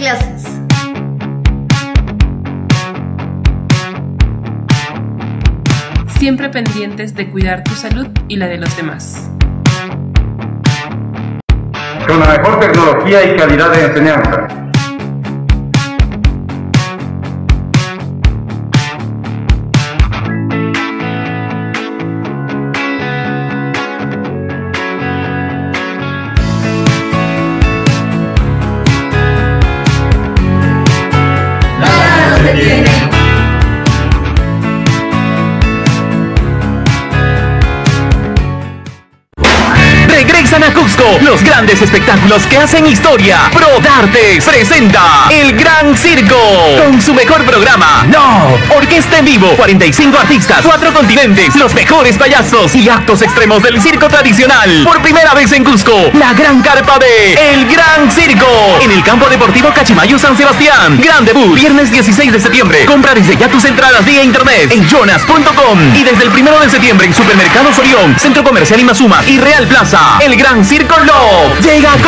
clases. Siempre pendientes de cuidar tu salud y la de los demás. Con la mejor tecnología y calidad de enseñanza. Grandes espectáculos que hacen historia. Pro Dartes presenta El Gran Circo con su mejor programa. No, orquesta en vivo, 45 artistas, 4 continentes, los mejores payasos y actos extremos del circo tradicional. Por primera vez en Cusco, la gran carpa de El Gran Circo en el campo deportivo Cachimayo San Sebastián. Gran debut, viernes 16 de septiembre. Compra desde ya tus entradas vía internet en jonas.com y desde el primero de septiembre en Supermercados Orión, Centro Comercial Imazuma y Real Plaza. El Gran Circo Love llega a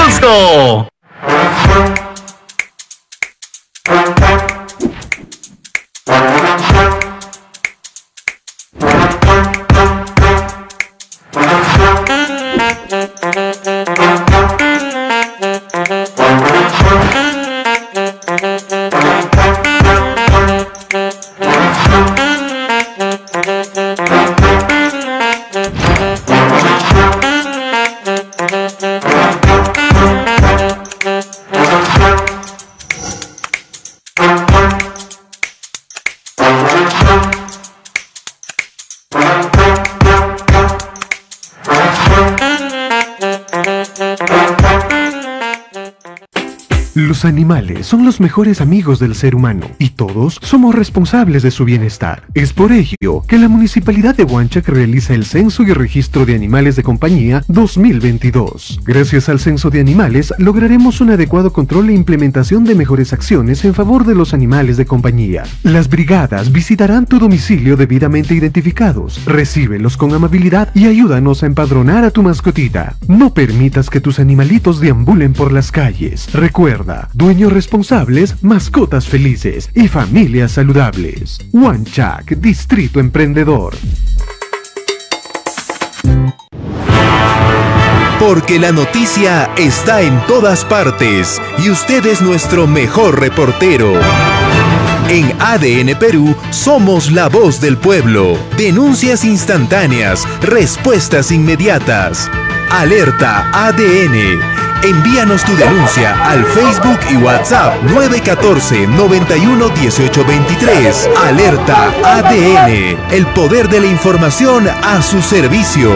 Los animales son los mejores amigos del ser humano y todos somos responsables de su bienestar. Es por ello que la Municipalidad de Huanchac realiza el Censo y Registro de Animales de Compañía 2022. Gracias al Censo de Animales lograremos un adecuado control e implementación de mejores acciones en favor de los animales de compañía. Las brigadas visitarán tu domicilio debidamente identificados, recíbelos con amabilidad y ayúdanos a empadronar a tu mascotita. No permitas que tus animalitos deambulen por las calles. Recuerda, dueños responsables, mascotas felices y familias saludables. Huanchac, Distrito Emprendedor. Porque la noticia está en todas partes y usted es nuestro mejor reportero. En ADN Perú somos la voz del pueblo. Denuncias instantáneas, respuestas inmediatas. Alerta ADN. Envíanos tu denuncia al Facebook y WhatsApp 914 91 18 23. Alerta ADN. El poder de la información a su servicio.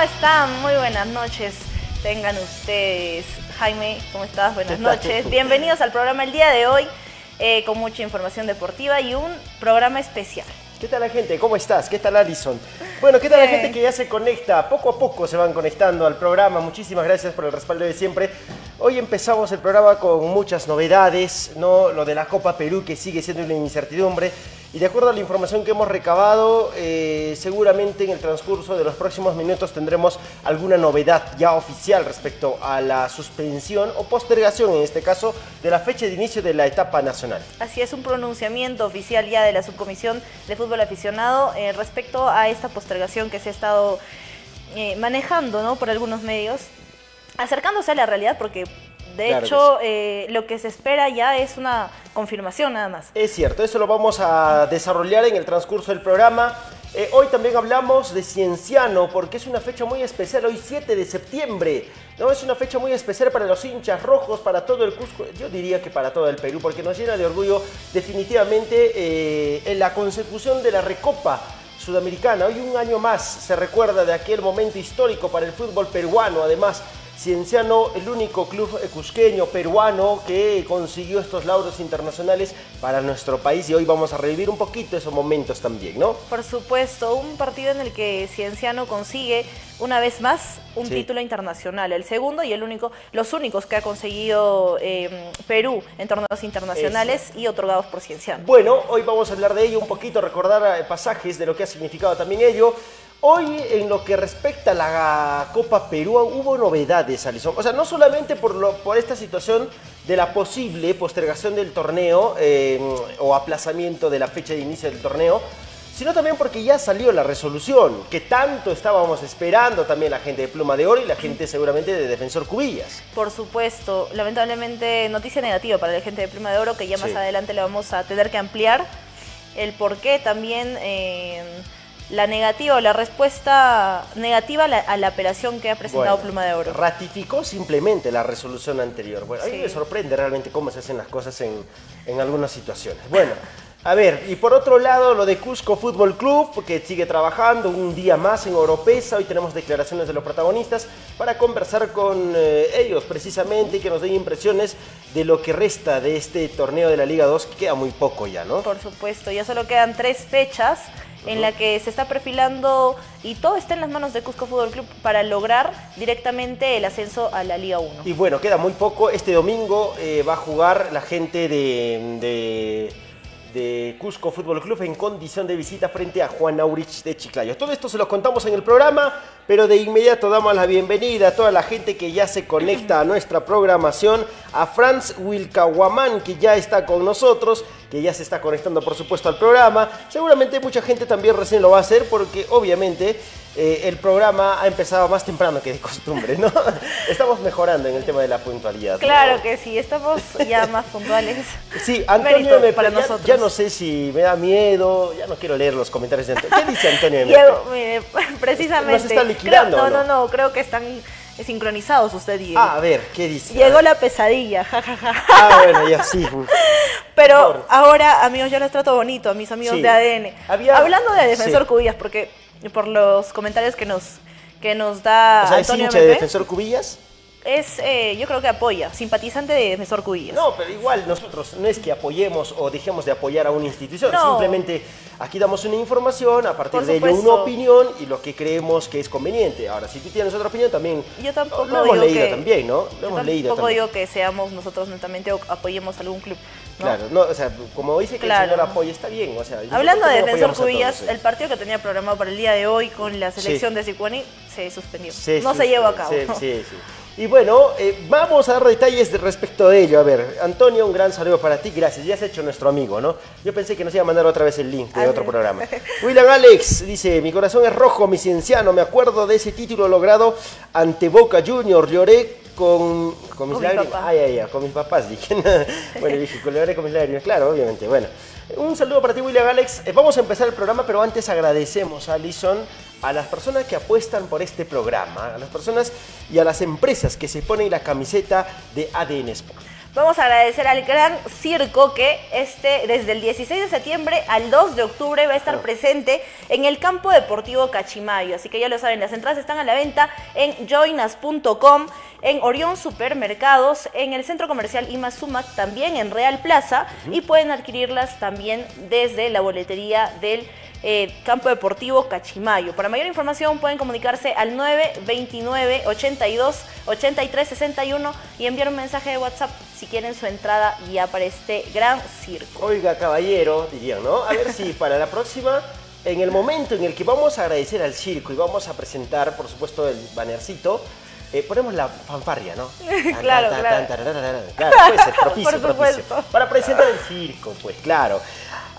¿Cómo están? Muy buenas noches. Tengan ustedes. Jaime, ¿cómo estás? Buenas noches. Bienvenidos al programa el día de hoy eh, con mucha información deportiva y un programa especial. ¿Qué tal la gente? ¿Cómo estás? ¿Qué tal Alison? Bueno, ¿qué tal la gente que ya se conecta? Poco a poco se van conectando al programa. Muchísimas gracias por el respaldo de siempre. Hoy empezamos el programa con muchas novedades, ¿no? Lo de la Copa Perú que sigue siendo una incertidumbre. Y de acuerdo a la información que hemos recabado, eh, seguramente en el transcurso de los próximos minutos tendremos alguna novedad ya oficial respecto a la suspensión o postergación, en este caso, de la fecha de inicio de la etapa nacional. Así es, un pronunciamiento oficial ya de la Subcomisión de Fútbol Aficionado eh, respecto a esta postergación que se ha estado eh, manejando ¿no? por algunos medios, acercándose a la realidad porque de Claro hecho eh, lo que se espera ya es una confirmación nada más. Es cierto, eso lo vamos a desarrollar en el transcurso del programa. Eh, hoy también hablamos de Cienciano porque es una fecha muy especial, hoy 7 de septiembre. ¿no? Es una fecha muy especial para los hinchas rojos, para todo el Cusco, yo diría que para todo el Perú, porque nos llena de orgullo definitivamente eh, en la consecución de la Recopa Sudamericana. Hoy un año más se recuerda de aquel momento histórico para el fútbol peruano, además Cienciano, el único club cusqueño peruano que consiguió estos lauros internacionales para nuestro país y hoy vamos a revivir un poquito esos momentos también, ¿no? Por supuesto, un partido en el que Cienciano consigue una vez más un Sí. título internacional, el segundo y el único, los únicos que ha conseguido eh, Perú en torneos internacionales y otorgados por Cienciano. Bueno, hoy vamos a hablar de ello un poquito, recordar eh, pasajes de lo que ha significado también ello. Hoy, en lo que respecta a la Copa Perú, hubo novedades, Alison. O sea, no solamente por, lo, por esta situación de la posible postergación del torneo eh, o aplazamiento de la fecha de inicio del torneo, sino también porque ya salió la resolución que tanto estábamos esperando también la gente de Pluma de Oro y la gente seguramente de Defensor Cubillas. Por supuesto, lamentablemente noticia negativa para la gente de Prima de Oro, que ya más Sí. adelante le vamos a tener que ampliar el por qué también eh, la negativa o la respuesta negativa a la, a la apelación que ha presentado Bueno, Pluma de Oro. Ratificó simplemente la resolución anterior. Bueno, a mí Sí. me sorprende realmente cómo se hacen las cosas en, en algunas situaciones. Bueno, a ver, y por otro lado, lo de Cusco Fútbol Club, que sigue trabajando un día más en Oropesa. Hoy tenemos declaraciones de los protagonistas para conversar con eh, ellos precisamente y que nos den impresiones de lo que resta de este torneo de la Liga 2, que queda muy poco ya, ¿no? Por supuesto, ya solo quedan tres fechas en la que se está perfilando y todo está en las manos de Cusco Fútbol Club para lograr directamente el ascenso a la Liga 1. Y bueno, queda muy poco. Este domingo eh, va a jugar la gente de, de, de Cusco Fútbol Club en condición de visita frente a Juan Aurich de Chiclayo. Todo esto se lo contamos en el programa, pero de inmediato damos la bienvenida a toda la gente que ya se conecta a nuestra programación, a Franz Wilcahuamán, que ya está con nosotros, que ya se está conectando por supuesto al programa. Seguramente mucha gente también recién lo va a hacer porque obviamente eh, el programa ha empezado más temprano que de costumbre, ¿no? Estamos mejorando en el tema de la puntualidad. ¿no? Claro que sí, estamos ya más puntuales. Sí, Antonio me para ya, nosotros. ya no sé si me da miedo, ya no quiero leer los comentarios de Antonio. ¿Qué dice Antonio? Diego, mire, precisamente. ¿Nos está liquidando Creo- no? no, no, creo que están sincronizados usted y. Ah, a ver, ¿qué dice? Llegó la pesadilla, jajaja. Ah, bueno, ya sí. Pero Por ahora, amigos, yo les trato bonito a mis amigos Sí. de ADN. Había- Hablando de Defensor sí. Cubillas, porque por los comentarios que nos, que nos da O sea, ¿es Antonio hincha de Defensor Cubillas? Es, eh, yo creo que apoya, simpatizante de Defensor Cubillas. No, pero igual nosotros no es que apoyemos o dejemos de apoyar a una institución, No. simplemente aquí damos una información, a partir de ello una opinión y lo que creemos que es conveniente. Ahora, si tú tienes otra opinión también, Yo tampoco lo hemos digo leído que- también, ¿no? Lo hemos leído tampoco también. digo que seamos nosotros netamente o apoyemos algún club. ¿no? Claro, no, o sea, como dice que Claro. el señor apoya, está bien, o sea... Hablando de Defensor todos, Cubillas, sí. el partido que tenía programado para el día de hoy con la selección de Sicuani se suspendió. No se llevó a cabo. Sí, sí, sí. Y bueno, eh, vamos a dar detalles de respecto de ello. A ver, Antonio, un gran saludo para ti. Gracias. Ya has hecho nuestro amigo, ¿no? Yo pensé que nos iba a mandar otra vez el link de Ah, otro sí. programa. William Alex dice, mi corazón es rojo, mi cienciano. Me acuerdo de ese título logrado ante Boca Junior. Lloré con, con mis Con lágrimas. papá. Ay, ay, ay, con mis papás, dije. bueno, dije, lloré con mis lágrimas. Claro, obviamente. Bueno, un saludo para ti, William Alex. Eh, vamos a empezar el programa, pero antes agradecemos a Alison, a las personas que apuestan por este programa, a las personas y a las empresas que se ponen la camiseta de ADN Sport. Vamos a agradecer al gran circo que este, desde el 16 de septiembre al 2 de octubre va a estar presente en el campo deportivo Cachimayo. Así que ya lo saben, las entradas están a la venta en joinas.com, en Orión Supermercados, en el centro comercial Ima Sumac, también en Real Plaza y pueden adquirirlas también desde la boletería del eh, campo deportivo Cachimayo. Para mayor información pueden comunicarse al 929 82 83 61 y enviar un mensaje de WhatsApp si quieren su entrada ya para este gran circo. Oiga, caballero, dirían, ¿no? A ver si para la próxima, en el momento en el que vamos a agradecer al circo y vamos a presentar, por supuesto, el bannercito, eh, ponemos la fanfarria, ¿no? Claro, claro. Claro, puede ser, propicio, Por propicio. Para presentar el circo, pues, claro.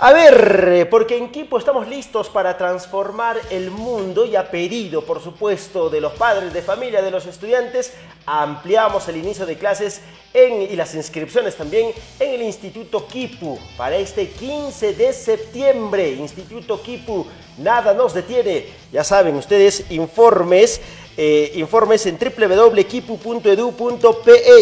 A ver, eh, porque en Kipo estamos listos para transformar el mundo y a pedido, por supuesto, de los padres de familia, de los estudiantes, ampliamos el inicio de clases en- y las inscripciones también en el Instituto Kipu para este 15 de septiembre. Instituto Kipu, nada nos detiene. Ya saben ustedes, informes. Eh, informes en www.kipu.edu.pe.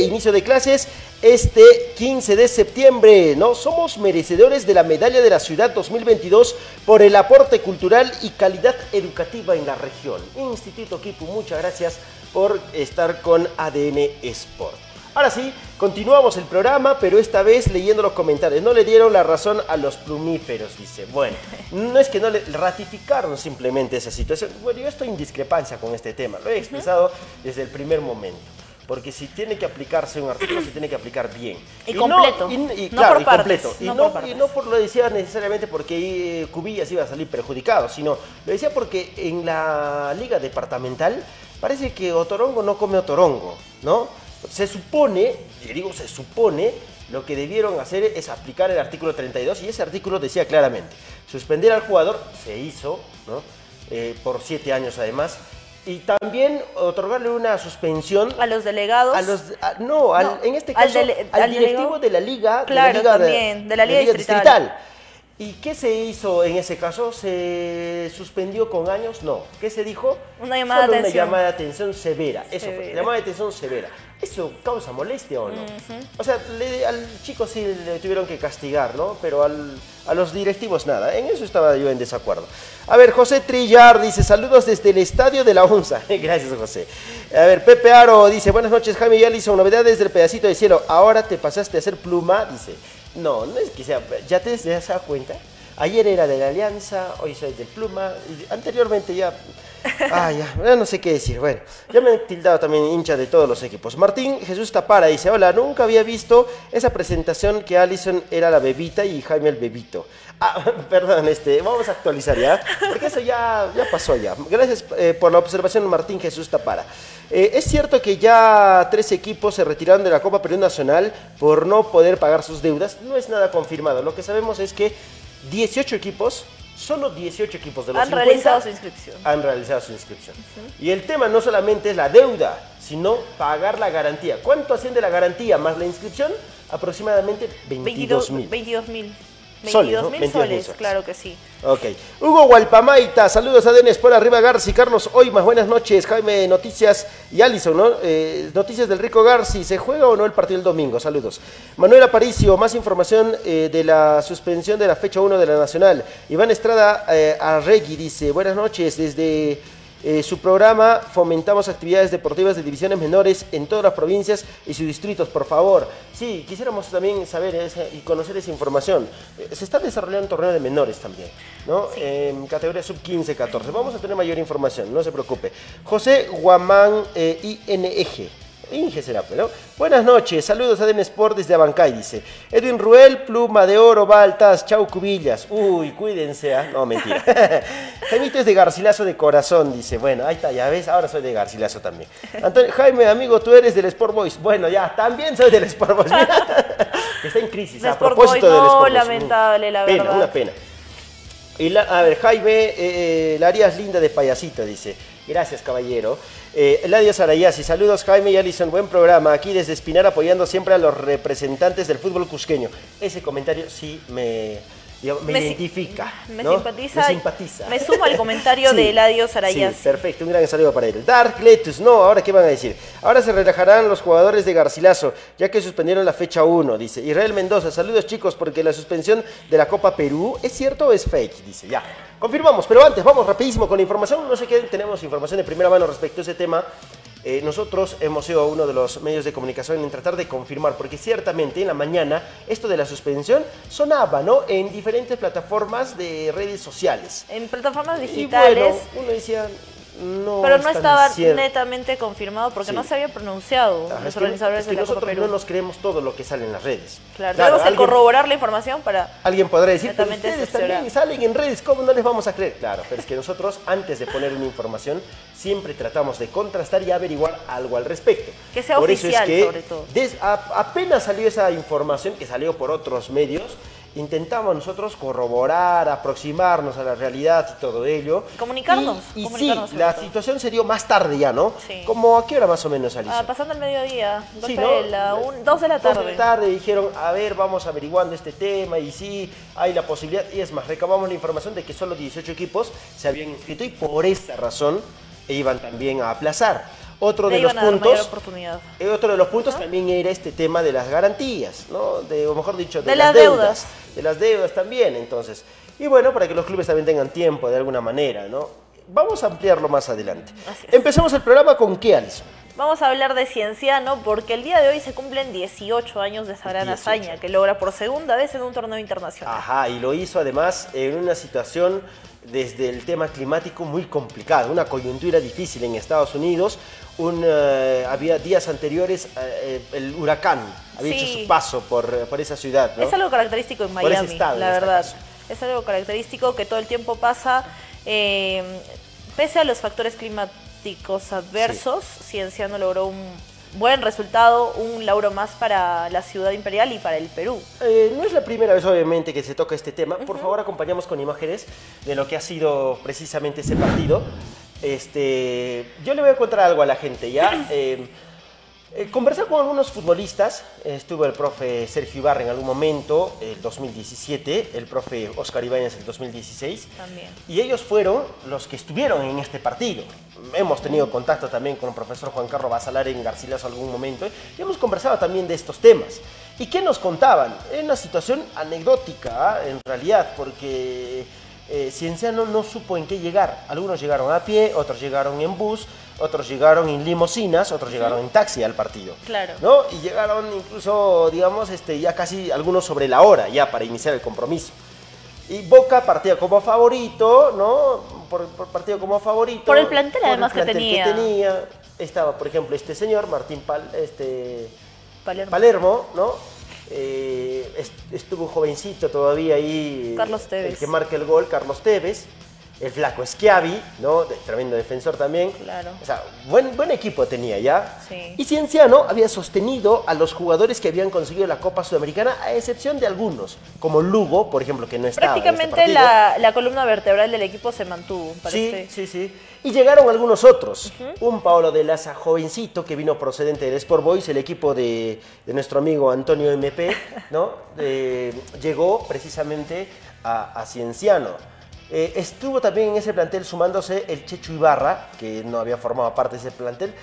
Inicio de clases este 15 de septiembre. ¿no? Somos merecedores de la Medalla de la Ciudad 2022 por el aporte cultural y calidad educativa en la región. Instituto Kipu, muchas gracias por estar con ADN Sport. Ahora sí, continuamos el programa, pero esta vez leyendo los comentarios. No le dieron la razón a los plumíferos, dice. Bueno, no es que no le ratificaron simplemente esa situación. Bueno, yo estoy en discrepancia con este tema. Lo he expresado desde el primer momento. Porque si tiene que aplicarse un artículo, se tiene que aplicar bien. Y completo, y- y- no claro, por y partes, completo. Y no no, por y partes. no por lo decía necesariamente porque eh, Cubillas iba a salir perjudicado, sino lo decía porque en la liga departamental parece que Otorongo no come Otorongo, ¿no? Se supone, y digo se supone, lo que debieron hacer es aplicar el artículo 32 y ese artículo decía claramente, suspender al jugador se hizo, ¿no? Eh, por siete años además, y también otorgarle una suspensión A los delegados. a los, a- no, al- No, en este caso, al, dele- al directivo delegado. de la liga, Claro, de la liga, también, de la liga distrital. ¿Y qué se hizo en ese caso? ¿Se suspendió con años? No. ¿Qué se dijo? Una llamada Solo de atención. una llamada de atención severa. Eso fue, llamada de atención severa. ¿Eso causa molestia o no? O sea, le- al chico sí le tuvieron que castigar, ¿no? Pero al- a los directivos nada. En eso estaba yo en desacuerdo. A ver, José Trillar dice, saludos desde el estadio de la UNSA. Gracias, José. A ver, Pepe Aro dice, buenas noches, Jaime y Alison, novedades del pedacito de cielo. Ahora te pasaste a hacer pluma, dice. No, no es que sea, ya te ya se da cuenta. Ayer era de la Alianza, hoy soy del Pluma, anteriormente ya... Ah, ya, ya no sé qué decir. Bueno, ya me han tildado también hincha de todos los equipos. Martín Jesús Tapara dice, hola, nunca había visto esa presentación que Allison era la bebita y Jaime el bebito. Ah, perdón, este, vamos a actualizar ya, porque eso ya, ya pasó ya. Gracias eh, por la observación, Martín Jesús Tapara. Eh, es cierto que ya tres equipos se retiraron de la Copa Perú Nacional por no poder pagar sus deudas. No es nada confirmado. Lo que sabemos es que 18 equipos, solo 18 equipos de los Han 50 realizado su inscripción. han realizado su inscripción. Y el tema no solamente es la deuda, sino pagar la garantía. ¿Cuánto asciende la garantía más la inscripción? Aproximadamente 22 mil. 22 mil. Soles, 22 ¿no? mil 22.000 soles, soles. claro que sí. Ok. Hugo Gualpamaita, saludos a Denes por arriba Garci, Carlos Hoy más buenas noches, Jaime Noticias y Alison, ¿no? Eh, noticias del Rico Garci, ¿se juega o no el partido el domingo? Saludos. Manuel Aparicio, más información eh, de la suspensión de la fecha 1 de la Nacional. Iván Estrada eh, Arregui dice, buenas noches, desde eh, su programa fomentamos actividades deportivas de divisiones menores en todas las provincias y sus distritos, por favor. Sí, quisiéramos también saber esa- y conocer esa información. Eh, se está desarrollando un torneo de menores también, ¿no? En categoría sub 15, 14. Vamos a tener mayor información, no se preocupe. José Guamán eh, INEG. Inge será, ¿no? Buenas noches, saludos a Den Sport desde Abancay, dice. Edwin Ruel, pluma de oro, baltas, chau cubillas. Uy, cuídense, ¿ah? No, mentira. Jaimito es de Garcilaso de corazón, dice. Bueno, ahí está, ya ves, ahora soy de Garcilaso también. Antonio, Jaime, amigo, tú eres del Sport Boys. Bueno, ya, también soy del Sport Boys. Está en crisis, a propósito del no, Sport Boys. lamentable, la pena, verdad. Una pena. Y la- a ver, Jaime, eh, eh, la harías linda de payasito, dice. Gracias, caballero. Eh, Eladio Sarayasi, saludos Jaime y Alison, buen programa. Aquí desde Espinar apoyando siempre a los representantes del fútbol cusqueño. Ese comentario sí me, digamos, me, Me si- identifica. Me ¿no? simpatiza. Me simpatiza. Me suma al comentario Sí, de Eladio Sarayas. Sí, perfecto, un gran saludo para él. Dark Letus, no, ahora qué van a decir. Ahora se relajarán los jugadores de Garcilaso, ya que suspendieron la fecha 1, dice. Israel Mendoza, saludos chicos, porque la suspensión de la Copa Perú, ¿es cierto o es fake? Dice, ya. Confirmamos, pero antes, vamos rapidísimo con la información. No sé qué, tenemos información de primera mano respecto a ese tema. Eh, nosotros hemos sido uno de los medios de comunicación en tratar de confirmar, porque ciertamente en la mañana esto de la suspensión sonaba, ¿no? En diferentes plataformas de redes sociales. En plataformas Y digitales. bueno, uno decía, no. pero no estaba cierto. netamente confirmado porque Sí. no se había pronunciado Ajá, los es que- organizadores es que de la Copa nosotros Perú. no nos creemos todo lo que sale en las redes. Claro, Claro, tenemos que alguien- corroborar la información para. Alguien podrá decir, pero ustedes también salen en redes, ¿cómo no les vamos a creer? Claro, pero es que nosotros, antes de poner una información, siempre tratamos de contrastar y averiguar algo al respecto. Que sea Por eso es oficial, que sobre todo. des- a- apenas salió esa información, que salió por otros medios, intentamos nosotros corroborar, aproximarnos a la realidad y todo ello. Comunicarnos, Y, y comunicarnos sí, la todo. situación se dio más tarde ya, ¿no? Sí. Como a qué hora más o menos, Alicia? Ah, pasando el mediodía, golpe Sí, ¿no? de la un- dos de la Dos tarde. tarde dijeron, a ver, vamos averiguando este tema y sí, hay la posibilidad. Y es más, recabamos la información de que solo 18 equipos se habían inscrito y por esa razón iban también a aplazar. Otro de puntos, eh, otro de los puntos también era este tema de las garantías, ¿no? De, o mejor dicho, de, De las, deudas. deudas. De las deudas también, entonces. Y bueno, para que los clubes también tengan tiempo de alguna manera, ¿no? vamos a ampliarlo más adelante. Empecemos el programa con qué, Alison. Vamos a hablar de Cienciano porque el día de hoy se cumplen 18 años de esa gran 18. hazaña que logra por segunda vez en un torneo internacional. Ajá, y lo hizo además en una situación desde el tema climático muy complicada, una coyuntura difícil en Estados Unidos. Un, eh, había días anteriores eh, el huracán había Sí. hecho su paso por, por esa ciudad. ¿no? Es algo característico en Por ese Miami, estado, la este verdad. caso. Es algo característico que todo el tiempo pasa, eh, pese a los factores climáticos adversos, Cienciano logró un buen resultado, un lauro más para la ciudad imperial y para el Perú. Eh, no es la primera vez, obviamente, que se toca este tema. Por favor, acompañamos con imágenes de lo que ha sido precisamente ese partido. Este, yo le voy a contar algo a la gente, ¿ya? Eh, eh, conversé con algunos futbolistas. Estuvo el profe Sergio Ibarra en algún momento, el 2017, el profe Oscar Ibáñez el 2016. También. Y ellos fueron los que estuvieron en este partido. Hemos tenido contacto también con el profesor Juan Carlos Basalar en Garcilaso algún momento y hemos conversado también de estos temas. ¿Y qué nos contaban? Era una situación anecdótica, ¿ah? en realidad, porque eh, Cienciano no supo en qué llegar. Algunos llegaron a pie, otros llegaron en bus, otros llegaron en limusinas, otros llegaron en taxi al partido. Claro. ¿no? Y llegaron incluso, digamos, este, ya casi algunos sobre la hora, ya para iniciar el compromiso. Y Boca partía como favorito, ¿no? Por, por partido como favorito. Por el plantel, por el además, que plantel tenía. tenía. Estaba, por ejemplo, este señor, Martín Pal, este, Palermo. Palermo, ¿no? Eh, est- estuvo un jovencito todavía ahí. Carlos Tevez. El que marca el gol, Carlos Tevez. El flaco Schiavi, ¿no? De- tremendo defensor también. Claro. O sea, buen, buen equipo tenía ya. Sí. Y Cienciano había sostenido a los jugadores que habían conseguido la Copa Sudamericana, a excepción de algunos, como Lugo, por ejemplo, que no estaba. en este Prácticamente partido. la, la columna vertebral del equipo se mantuvo. para Sí, sí, sí. Y llegaron algunos otros. Un Paolo de Laza jovencito que vino procedente del Sport Boys, el equipo de, de nuestro amigo Antonio MP, ¿no? Eh, llegó precisamente a, a Cienciano. Eh, estuvo también en ese plantel sumándose el Checho Ibarra, que no había formado parte de ese plantel.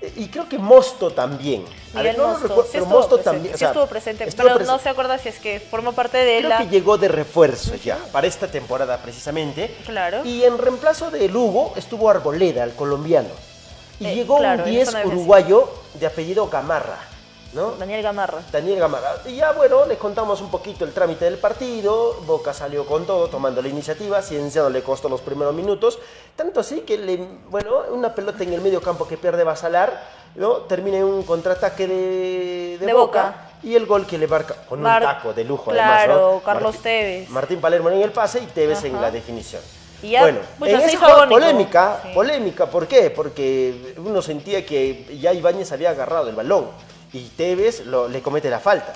Eh, y creo que Mosto también. A ver, no lo Mosto, recuerdo, sí pero Mosto presente, también. o sí sea, estuvo presente, estuvo pero no se acuerda si es que formó parte de Creo la... que llegó de refuerzo ya, para esta temporada precisamente. Claro. Y en reemplazo de Lugo estuvo Arboleda, el colombiano. Y Eh, llegó claro, un en 10 zona defensiva. uruguayo de apellido Gamarra, ¿no? Daniel Gamarra. Daniel Gamarra. Y ya, bueno, les contamos un poquito el trámite del partido. Boca salió con todo, tomando la iniciativa. Cienciano le costó los primeros minutos. Tanto así que, le, bueno, una pelota en el medio campo que pierde Basalar, ¿no? Termina en un contraataque de, de De Boca. Boca. Y el gol que le marca con Mar- un taco de lujo, Claro, además, ¿no? Carlos Martín- Tevez. Martín Palermo en el pase y Tevez en la definición. Y ya, bueno, pucha, en se esa hizo jugada agónico. polémica, Sí. polémica, ¿por qué? Porque uno sentía que ya Ibáñez había agarrado el balón y Tevez lo- le comete la falta.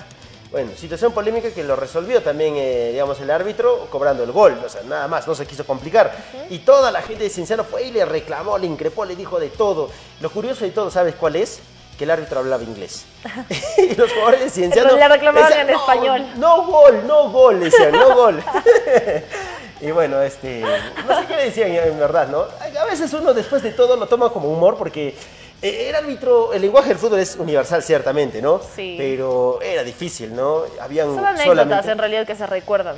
Bueno, situación polémica que lo resolvió también, eh, digamos, el árbitro cobrando el gol. O sea, nada más, no se quiso complicar. Y toda la gente de Cienciano fue y le reclamó, le increpó, le dijo de todo. Lo curioso de todo, ¿sabes cuál es? Que el árbitro hablaba inglés. y los jugadores de Cienciano... Le reclamaban decían, en "No, español". No gol, no gol, decían, no gol. y bueno, este, no sé qué le decían en verdad, ¿no? A veces uno después de todo lo toma como humor porque el árbitro, el lenguaje del fútbol es universal ciertamente, ¿no? Sí. Pero era difícil, ¿no? Habían Son anécdotas solamente... en realidad que se recuerdan.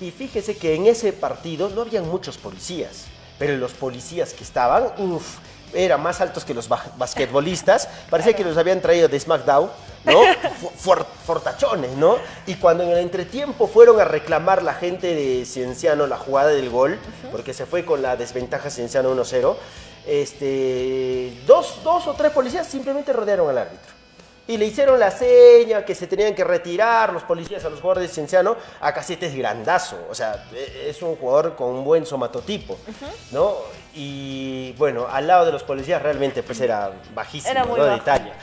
Y fíjese que en ese partido no habían muchos policías, pero los policías que estaban, uff, eran más altos que los ba- basquetbolistas, parecía que los habían traído de SmackDown, ¿no? Fortachones, ¿no? Y cuando en el entretiempo fueron a reclamar la gente de Cienciano la jugada del gol, porque se fue con la desventaja Cienciano 1-0, este, dos, dos o tres policías simplemente rodearon al árbitro. Y le hicieron la seña que se tenían que retirar los policías a los jugadores de Cienciano. A Casete es grandazo, o sea, e- es un jugador con un buen somatotipo, ¿no? Y bueno, al lado de los policías realmente pues era bajísimo, Era muy ¿no? De talla.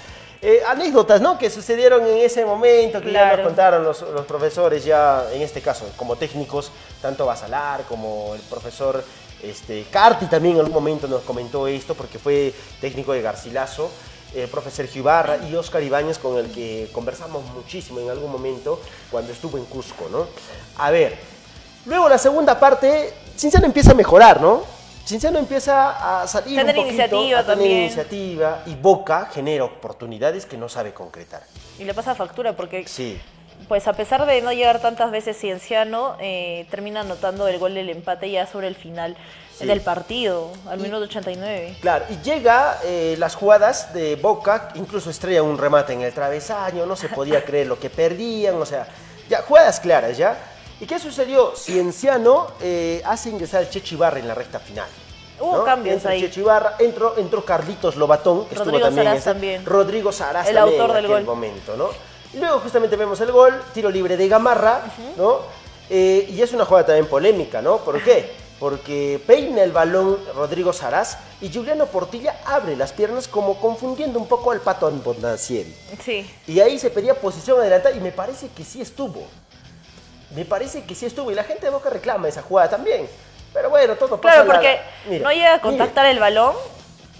Eh, anécdotas, ¿no? Que sucedieron en ese momento, que ya nos contaron los, los profesores ya, en este caso, como técnicos, tanto Basalar como el profesor este, Carti también en algún momento nos comentó esto, porque fue técnico de Garcilaso, el profe Sergio Ibarra y Oscar Ibáñez, con el que conversamos muchísimo en algún momento cuando estuvo en Cusco, ¿no? A ver, luego la segunda parte, Cinciano empieza a mejorar, ¿no? Cinciano empieza a salir Tener un poquito, iniciativa a tener también. iniciativa y Boca genera oportunidades que no sabe concretar. Y le pasa factura porque Sí. Pues a pesar de no llegar tantas veces Cienciano, eh, termina anotando el gol del empate ya sobre el final Sí. del partido, al minuto 89. Claro, y llega eh, las jugadas de Boca, incluso estrella un remate en el travesaño, no se podía creer lo que perdían, o sea, ya jugadas claras ya. ¿Y qué sucedió? Cienciano eh, hace ingresar al Checho Ibarra en la recta final. Hubo cambios Entra ahí. Checho Ibarra, entró, entró Carlitos Lobatón, que Rodrigo estuvo también, Saraz también. Rodrigo Saraz El también autor en del aquel gol. momento, ¿no? Luego justamente vemos el gol, tiro libre de Gamarra, ¿no? Eh, y es una jugada también polémica, ¿no? ¿Por qué? Porque peina el balón Rodrigo Saraz y Juliano Portilla abre las piernas como confundiendo un poco al Pato Bondancieri. Sí. Y ahí se pedía posición adelantada y me parece que sí estuvo. Me parece que sí estuvo y la gente de Boca reclama esa jugada también. Pero bueno, todo pasa Claro, porque Mira, no llega a mire, contactar el balón.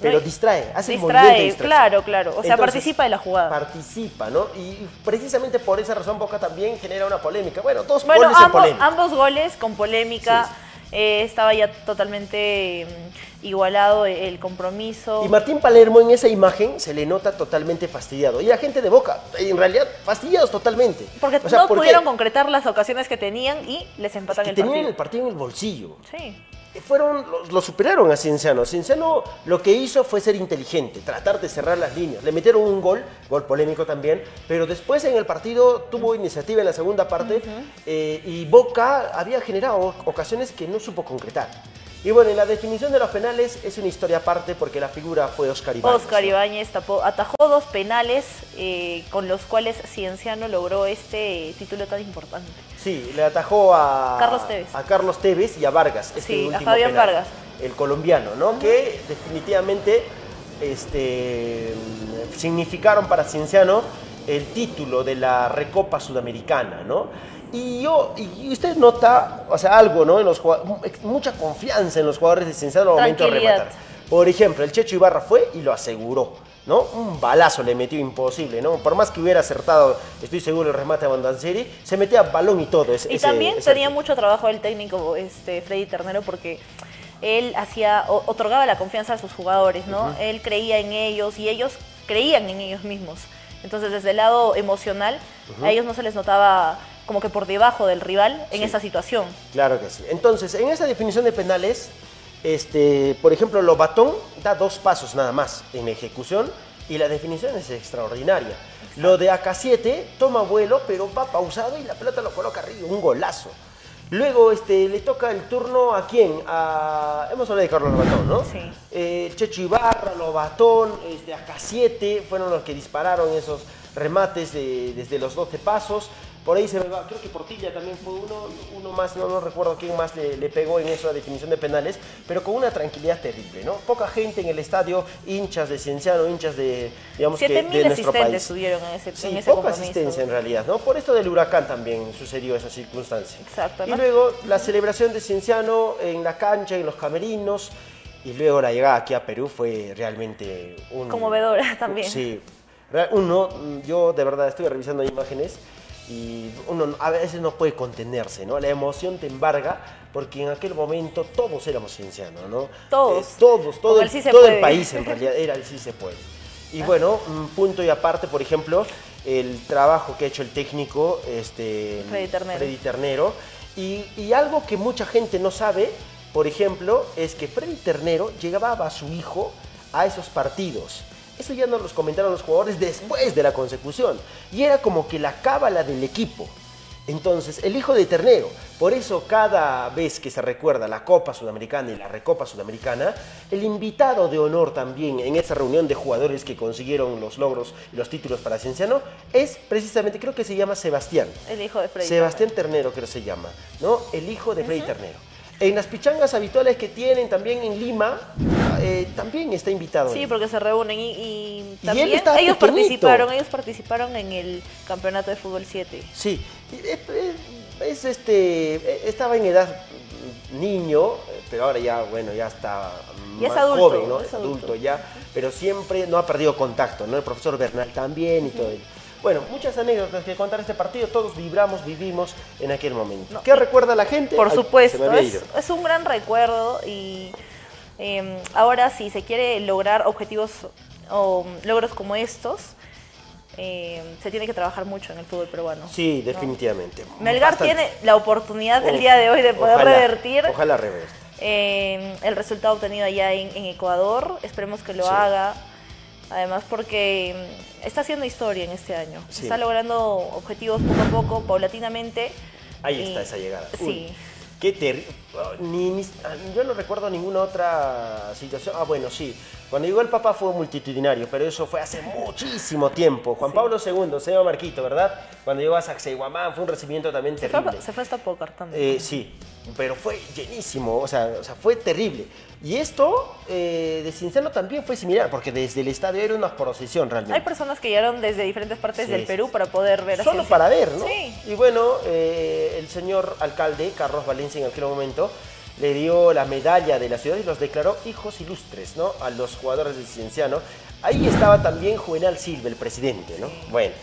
Pero no- distrae, hace distrae, claro, claro. O sea, Entonces, participa de la jugada. Participa, ¿no? Y precisamente por esa razón Boca también genera una polémica. Bueno, dos Bueno, goles en ambos, polémica. ambos goles con polémica. Sí, eh, estaba ya totalmente mm, igualado el compromiso. Y Martín Palermo en esa imagen se le nota totalmente fastidiado. Y la gente de Boca, en realidad, fastidiados totalmente. Porque O sea, no ¿por qué? pudieron concretar las ocasiones que tenían y les empatan Que el tenían partido. el partido en el bolsillo. Sí. Fueron, lo, lo superaron a Cienciano. Cienciano lo que hizo fue ser inteligente, tratar de cerrar las líneas. Le metieron un gol, gol polémico también, pero después en el partido tuvo iniciativa en la segunda parte eh, y Boca había generado ocasiones que no supo concretar. Y bueno, en la definición de los penales es una historia aparte porque la figura fue Oscar Ibáñez. Oscar. Ibáñez tapó- atajó dos penales eh, con los cuales Cienciano logró este título tan importante. Sí, le atajó a Carlos Tevez. a Carlos Tevez y a Vargas. Este Sí, a último Fabián penal, Vargas. El colombiano, ¿no? Que definitivamente este, significaron para Cienciano el título de la Recopa Sudamericana, ¿no? Y yo, y usted nota, o sea, algo, ¿no? En los mucha confianza en los jugadores de Cienciano al momento de rematar. Por ejemplo, el Checho Ibarra fue y lo aseguró, ¿no? Un balazo le metió imposible, ¿no? Por más que hubiera acertado, estoy seguro, el remate a Bondancieri, se metía balón y todo. ese- Y también ese tenía mucho trabajo el técnico este, Freddy Ternero porque él hacía, otorgaba la confianza a sus jugadores, ¿no? Él creía en ellos y ellos creían en ellos mismos. Entonces, desde el lado emocional, a ellos no se les notaba como que por debajo del rival en Sí. esa situación. Claro que sí. Entonces, en esa definición de penales, este, por ejemplo, Lobatón da dos pasos nada más en ejecución y la definición es extraordinaria. Lo de AK7 toma vuelo, pero va pausado y la pelota lo coloca arriba, un golazo. Luego este, le toca el turno a quién? A, hemos hablado de Carlos Lobatón, ¿no? Sí. Eh, Checho Ibarra, Lobatón, este, AK7 fueron los que dispararon esos remates de- desde los 12 pasos. Por ahí se me va, creo que Portilla también fue uno, uno más, no, no recuerdo quién más le, le pegó en esa definición de penales, pero con una tranquilidad terrible, ¿no? Poca gente en el estadio, hinchas de Cienciano, hinchas de, digamos que, 7.000 de nuestro país. en ese, Sí, en ese poca compromiso. asistencia en realidad, ¿no? Por esto del huracán también sucedió esa circunstancia. Exacto, Y ¿no? luego la celebración de Cienciano en la cancha, en los camerinos, y luego la llegada aquí a Perú fue realmente un... Conmovedora también. Sí. Uno, yo de verdad estuve revisando imágenes y uno a veces no puede contenerse, ¿no? La emoción te embarga porque en aquel momento todos éramos ciencianos, ¿no? Todos. Eh, todos, todo, el, sí todo país en realidad era el sí se puede. Y bueno, mm, punto y aparte, por ejemplo, el trabajo que ha hecho el técnico, este, Freddy Ternero. Freddy Ternero. Y, y algo que mucha gente no sabe, por ejemplo, es que Freddy Ternero llevaba a su hijo a esos partidos. Eso ya nos los comentaron los jugadores después de la consecución. Y era como que la cábala del equipo. Entonces, el hijo de Ternero, por eso cada vez que se recuerda la Copa Sudamericana y la Recopa Sudamericana, el invitado de honor también en esa reunión de jugadores que consiguieron los logros y los títulos para Cienciano es precisamente, creo que se llama Sebastián. El hijo de Freddy. Sebastián Ternero, creo que se llama, ¿no? El hijo de Freddy Ternero. En las pichangas habituales que tienen también en Lima, eh, también está invitado. Sí, él. porque se reúnen y, y también ellos pequeñito. participaron, ellos participaron en el campeonato de fútbol 7. Sí, es, es- es este, estaba en edad niño, pero ahora ya, bueno, ya está Ya es más adulto, joven, ¿no? es Es adulto adulto. ya, pero siempre no ha perdido contacto, ¿no? El profesor Bernal también y todo ello. Bueno, muchas anécdotas que contar este partido, todos vibramos, vivimos en aquel momento. No, ¿Qué recuerda la gente? Por Ay, supuesto, es, un gran recuerdo y eh, ahora si se quiere lograr objetivos o logros como estos, eh, se tiene que trabajar mucho en el fútbol peruano. Sí, definitivamente. Melgar Bastante. tiene la oportunidad el día de hoy de poder ojalá, revertir Ojalá revertir. eh, el resultado obtenido allá en, en Ecuador. Esperemos que lo Sí. haga. Además porque mm, está haciendo historia en este año. Sí. Está logrando objetivos poco a poco, paulatinamente. Ahí Y- está esa llegada. Sí. Uy, qué terrible. Ah, yo no recuerdo ninguna otra situación. Ah, bueno, sí. Cuando llegó el Papa fue multitudinario, pero eso fue hace muchísimo tiempo. Juan Pablo II, se llama Marquito, ¿verdad? Cuando llegó a Sacsayhuamán fue un recibimiento también Se fue, terrible. se fue hasta Pócar también. Eh, sí, pero fue llenísimo, o sea, o sea fue terrible. Y esto eh, de Cinciano también fue similar, porque desde el estadio era una procesión realmente. Hay personas que llegaron desde diferentes partes Sí, del Perú para poder ver a Solo para ver, ¿no? Sí. Y bueno, eh, el señor alcalde, Carlos Valencia, en aquel momento, le dio la medalla de la ciudad y los declaró hijos ilustres, ¿no? A los jugadores de Cienciano. Ahí estaba también Juvenal Silva, el presidente, ¿no? Bueno.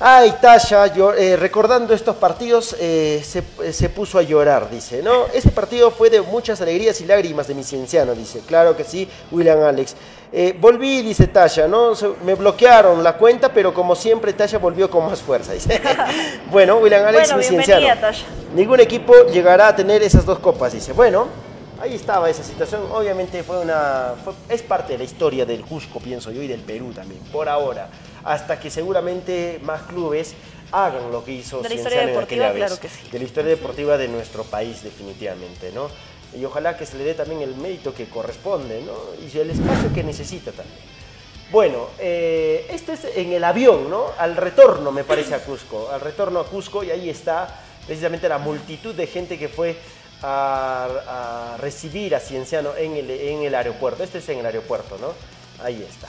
Ay, Tasha, yo, eh, recordando estos partidos, eh, se, eh, se puso a llorar, dice, ¿no? Ese partido fue de muchas alegrías y lágrimas de mi cienciano, dice. Claro que sí, William Alex. Eh, volví, dice Tasha, ¿no? Se- me bloquearon la cuenta, pero como siempre, Tasha volvió con más fuerza, dice. bueno, William Alex, Bueno, mi cienciano. Tasha. Ningún equipo llegará a tener esas dos copas, dice. Bueno, ahí estaba esa situación. Obviamente fue una, fue- es parte de la historia del Cusco, pienso yo, y del Perú también, por ahora. Hasta que seguramente más clubes hagan lo que hizo De la historia Cienciano en deportiva, aquella claro vez. que sí. De la historia deportiva de nuestro país, definitivamente, ¿no? Y ojalá que se le dé también el mérito que corresponde, ¿no? Y el espacio que necesita también. Bueno, eh, esto es en el avión, ¿no? Al retorno, me parece, a Cusco. Al retorno a Cusco, y ahí está precisamente la multitud de gente que fue a, a recibir a Cienciano en el, en el aeropuerto. Este es en el aeropuerto, ¿no? Ahí está.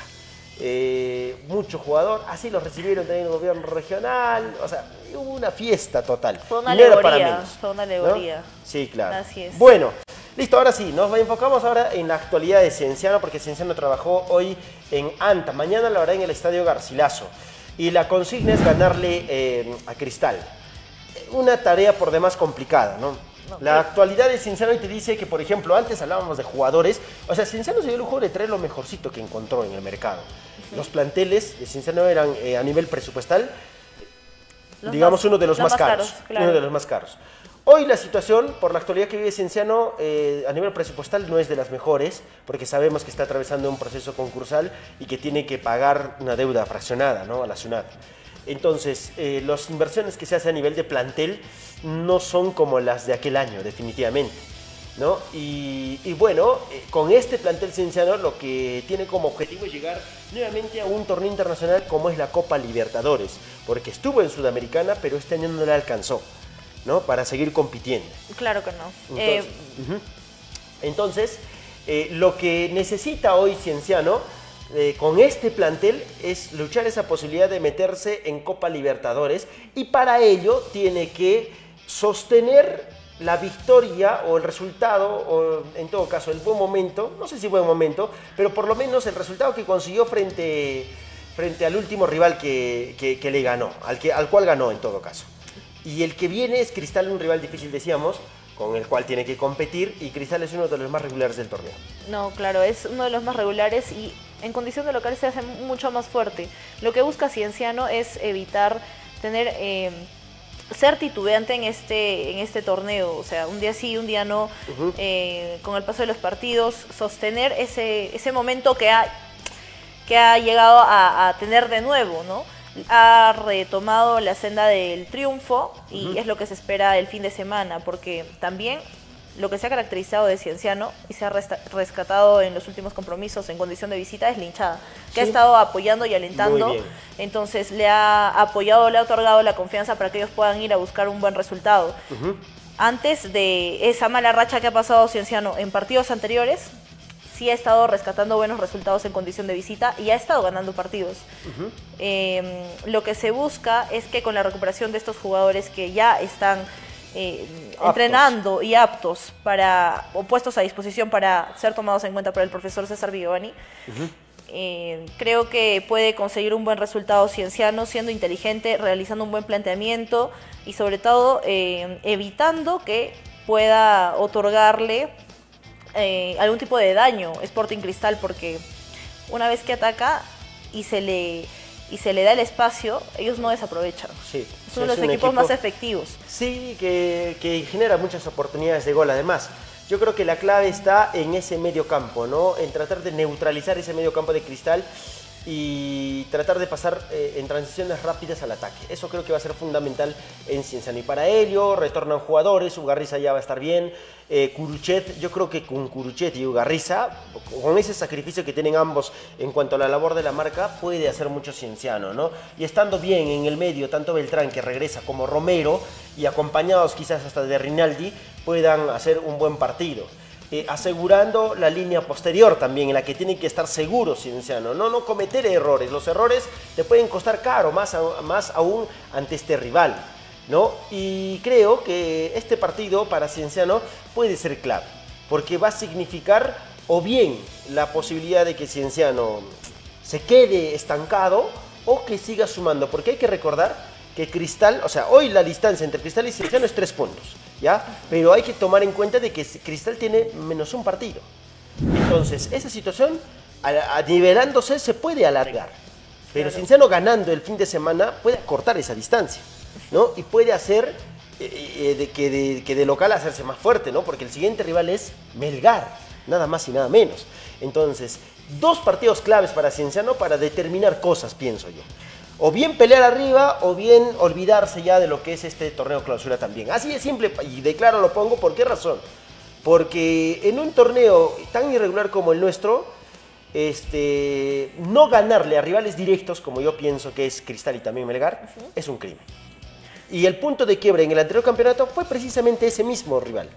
Eh, mucho jugador, así lo recibieron también el gobierno regional, o sea, hubo una fiesta total. Fue una era para alegoría, menos, fue una ¿no? alegoría. Sí, claro. Así es. Bueno, listo, ahora sí, nos enfocamos ahora en la actualidad de Cienciano, porque Cienciano trabajó hoy en Anta, mañana lo hará en el Estadio Garcilaso. Y la consigna es ganarle eh, a Cristal. Una tarea por demás complicada, ¿no? La actualidad de Cienciano hoy te dice que, por ejemplo, antes hablábamos de jugadores. O sea, Cienciano se dio el lujo de traer lo mejorcito que encontró en el mercado. Los planteles de Cienciano eran eh, a nivel presupuestal Los digamos, más- uno de los, los más, más caros. caros, claro. Uno de los más caros. Hoy la situación, por la actualidad que vive Cienciano, eh, a nivel presupuestal no es de las mejores, porque sabemos que está atravesando un proceso concursal y que tiene que pagar una deuda fraccionada ¿no? a la ciudad. Entonces, eh, las inversiones que se hacen a nivel de plantel no son como las de aquel año, definitivamente. ¿no? Y, y bueno, eh, con este plantel cienciano lo que tiene como objetivo es llegar nuevamente a un torneo internacional como es la Copa Libertadores, porque estuvo en Sudamericana, pero este año no le alcanzó, ¿no? Para seguir compitiendo. Claro que no. Entonces, Eh. Entonces, eh, lo que necesita hoy Cienciano eh, con este plantel es luchar esa posibilidad de meterse en Copa Libertadores y para ello tiene que sostener la victoria o el resultado, o en todo caso el buen momento, no sé si buen momento, pero por lo menos el resultado que consiguió frente, frente al último rival que, que- le ganó, al, que, al cual ganó en todo caso. Y el que viene es Cristal, un rival difícil, decíamos, con el cual tiene que competir, y Cristal es uno de los más regulares del torneo. No, claro, es uno de los más regulares y en condición de local se hace mucho más fuerte. Lo que busca Cienciano es evitar tener eh, ser titubeante en este en este torneo, o sea, un día sí, un día no, eh, con el paso de los partidos, sostener ese ese momento que ha que ha llegado a, a tener de nuevo, ¿no? Ha retomado la senda del triunfo y es lo que se espera el fin de semana, porque también lo que se ha caracterizado de Cienciano y se ha rescatado en los últimos compromisos en condición de visita es la hinchada, que ha estado apoyando y alentando. Entonces le ha apoyado, le ha otorgado la confianza para que ellos puedan ir a buscar un buen resultado. Antes de esa mala racha que ha pasado Cienciano en partidos anteriores, sí ha estado rescatando buenos resultados en condición de visita y ha estado ganando partidos. Eh, lo que se busca es que con la recuperación de estos jugadores que ya están eh, entrenando y aptos para o puestos a disposición para ser tomados en cuenta por el profesor César Vigevani, eh, creo que puede conseguir un buen resultado cienciano siendo inteligente, realizando un buen planteamiento y sobre todo eh, evitando que pueda otorgarle algún tipo de daño Sporting Cristal porque una vez que ataca y se le y se le da el espacio, ellos no desaprovechan. Sí, Son sí, los equipos más efectivos. Sí, que, que genera muchas oportunidades de gol además. Yo creo que la clave está en ese medio campo, ¿no? En tratar de neutralizar ese medio campo de cristal y tratar de pasar eh, en transiciones rápidas al ataque. Eso creo que va a ser fundamental en Cienciano. Y para ello retornan jugadores, Ugarriza ya va a estar bien, eh, Curuchet, yo creo que con Curuchet y Ugarriza, con ese sacrificio que tienen ambos en cuanto a la labor de la marca, puede hacer mucho Cienciano, ¿no? Y estando bien en el medio, tanto Beltrán que regresa como Romero, y acompañados quizás hasta de Rinaldi, puedan hacer un buen partido. Eh, asegurando la línea posterior también, en la que tienen que estar seguros Cienciano, no, no cometer errores, los errores te pueden costar caro, más, más aún ante este rival, ¿no? Y creo que este partido para Cienciano puede ser clave, porque va a significar o bien la posibilidad de que Cienciano se quede estancado o que siga sumando, porque hay que recordar que Cristal, o sea, hoy la distancia entre Cristal y Cienciano es tres puntos. ¿Ya? Pero hay que tomar en cuenta de que Cristal tiene menos un partido. Entonces, esa situación, nivelándose, se puede alargar. Pero Cinciano ganando el fin de semana puede cortar esa distancia, ¿no? Y puede hacer eh, eh, de que, de, que, de, local hacerse más fuerte, ¿no? Porque el siguiente rival es Melgar, nada más y nada menos. Entonces, dos partidos claves para Cienciano para determinar cosas, pienso yo o bien pelear arriba o bien olvidarse ya de lo que es este torneo clausura también. Así de simple y de claro lo pongo, ¿por qué razón? Porque en un torneo tan irregular como el nuestro, este, no ganarle a rivales directos, como yo pienso que es Cristal y también Melgar, es un crimen. Y el punto de quiebre en el anterior campeonato fue precisamente ese mismo rival.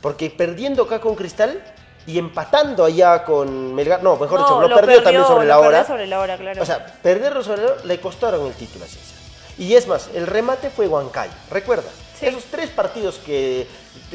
Porque perdiendo acá con Cristal, y empatando allá con Melgar. No, mejor dicho, lo, perdió, también sobre la hora. sobre la hora, claro. O sea, perderlo sobre la hora le costaron el título a Ciencia. Y es más, el remate fue Huancay, recuerda. Esos tres partidos que,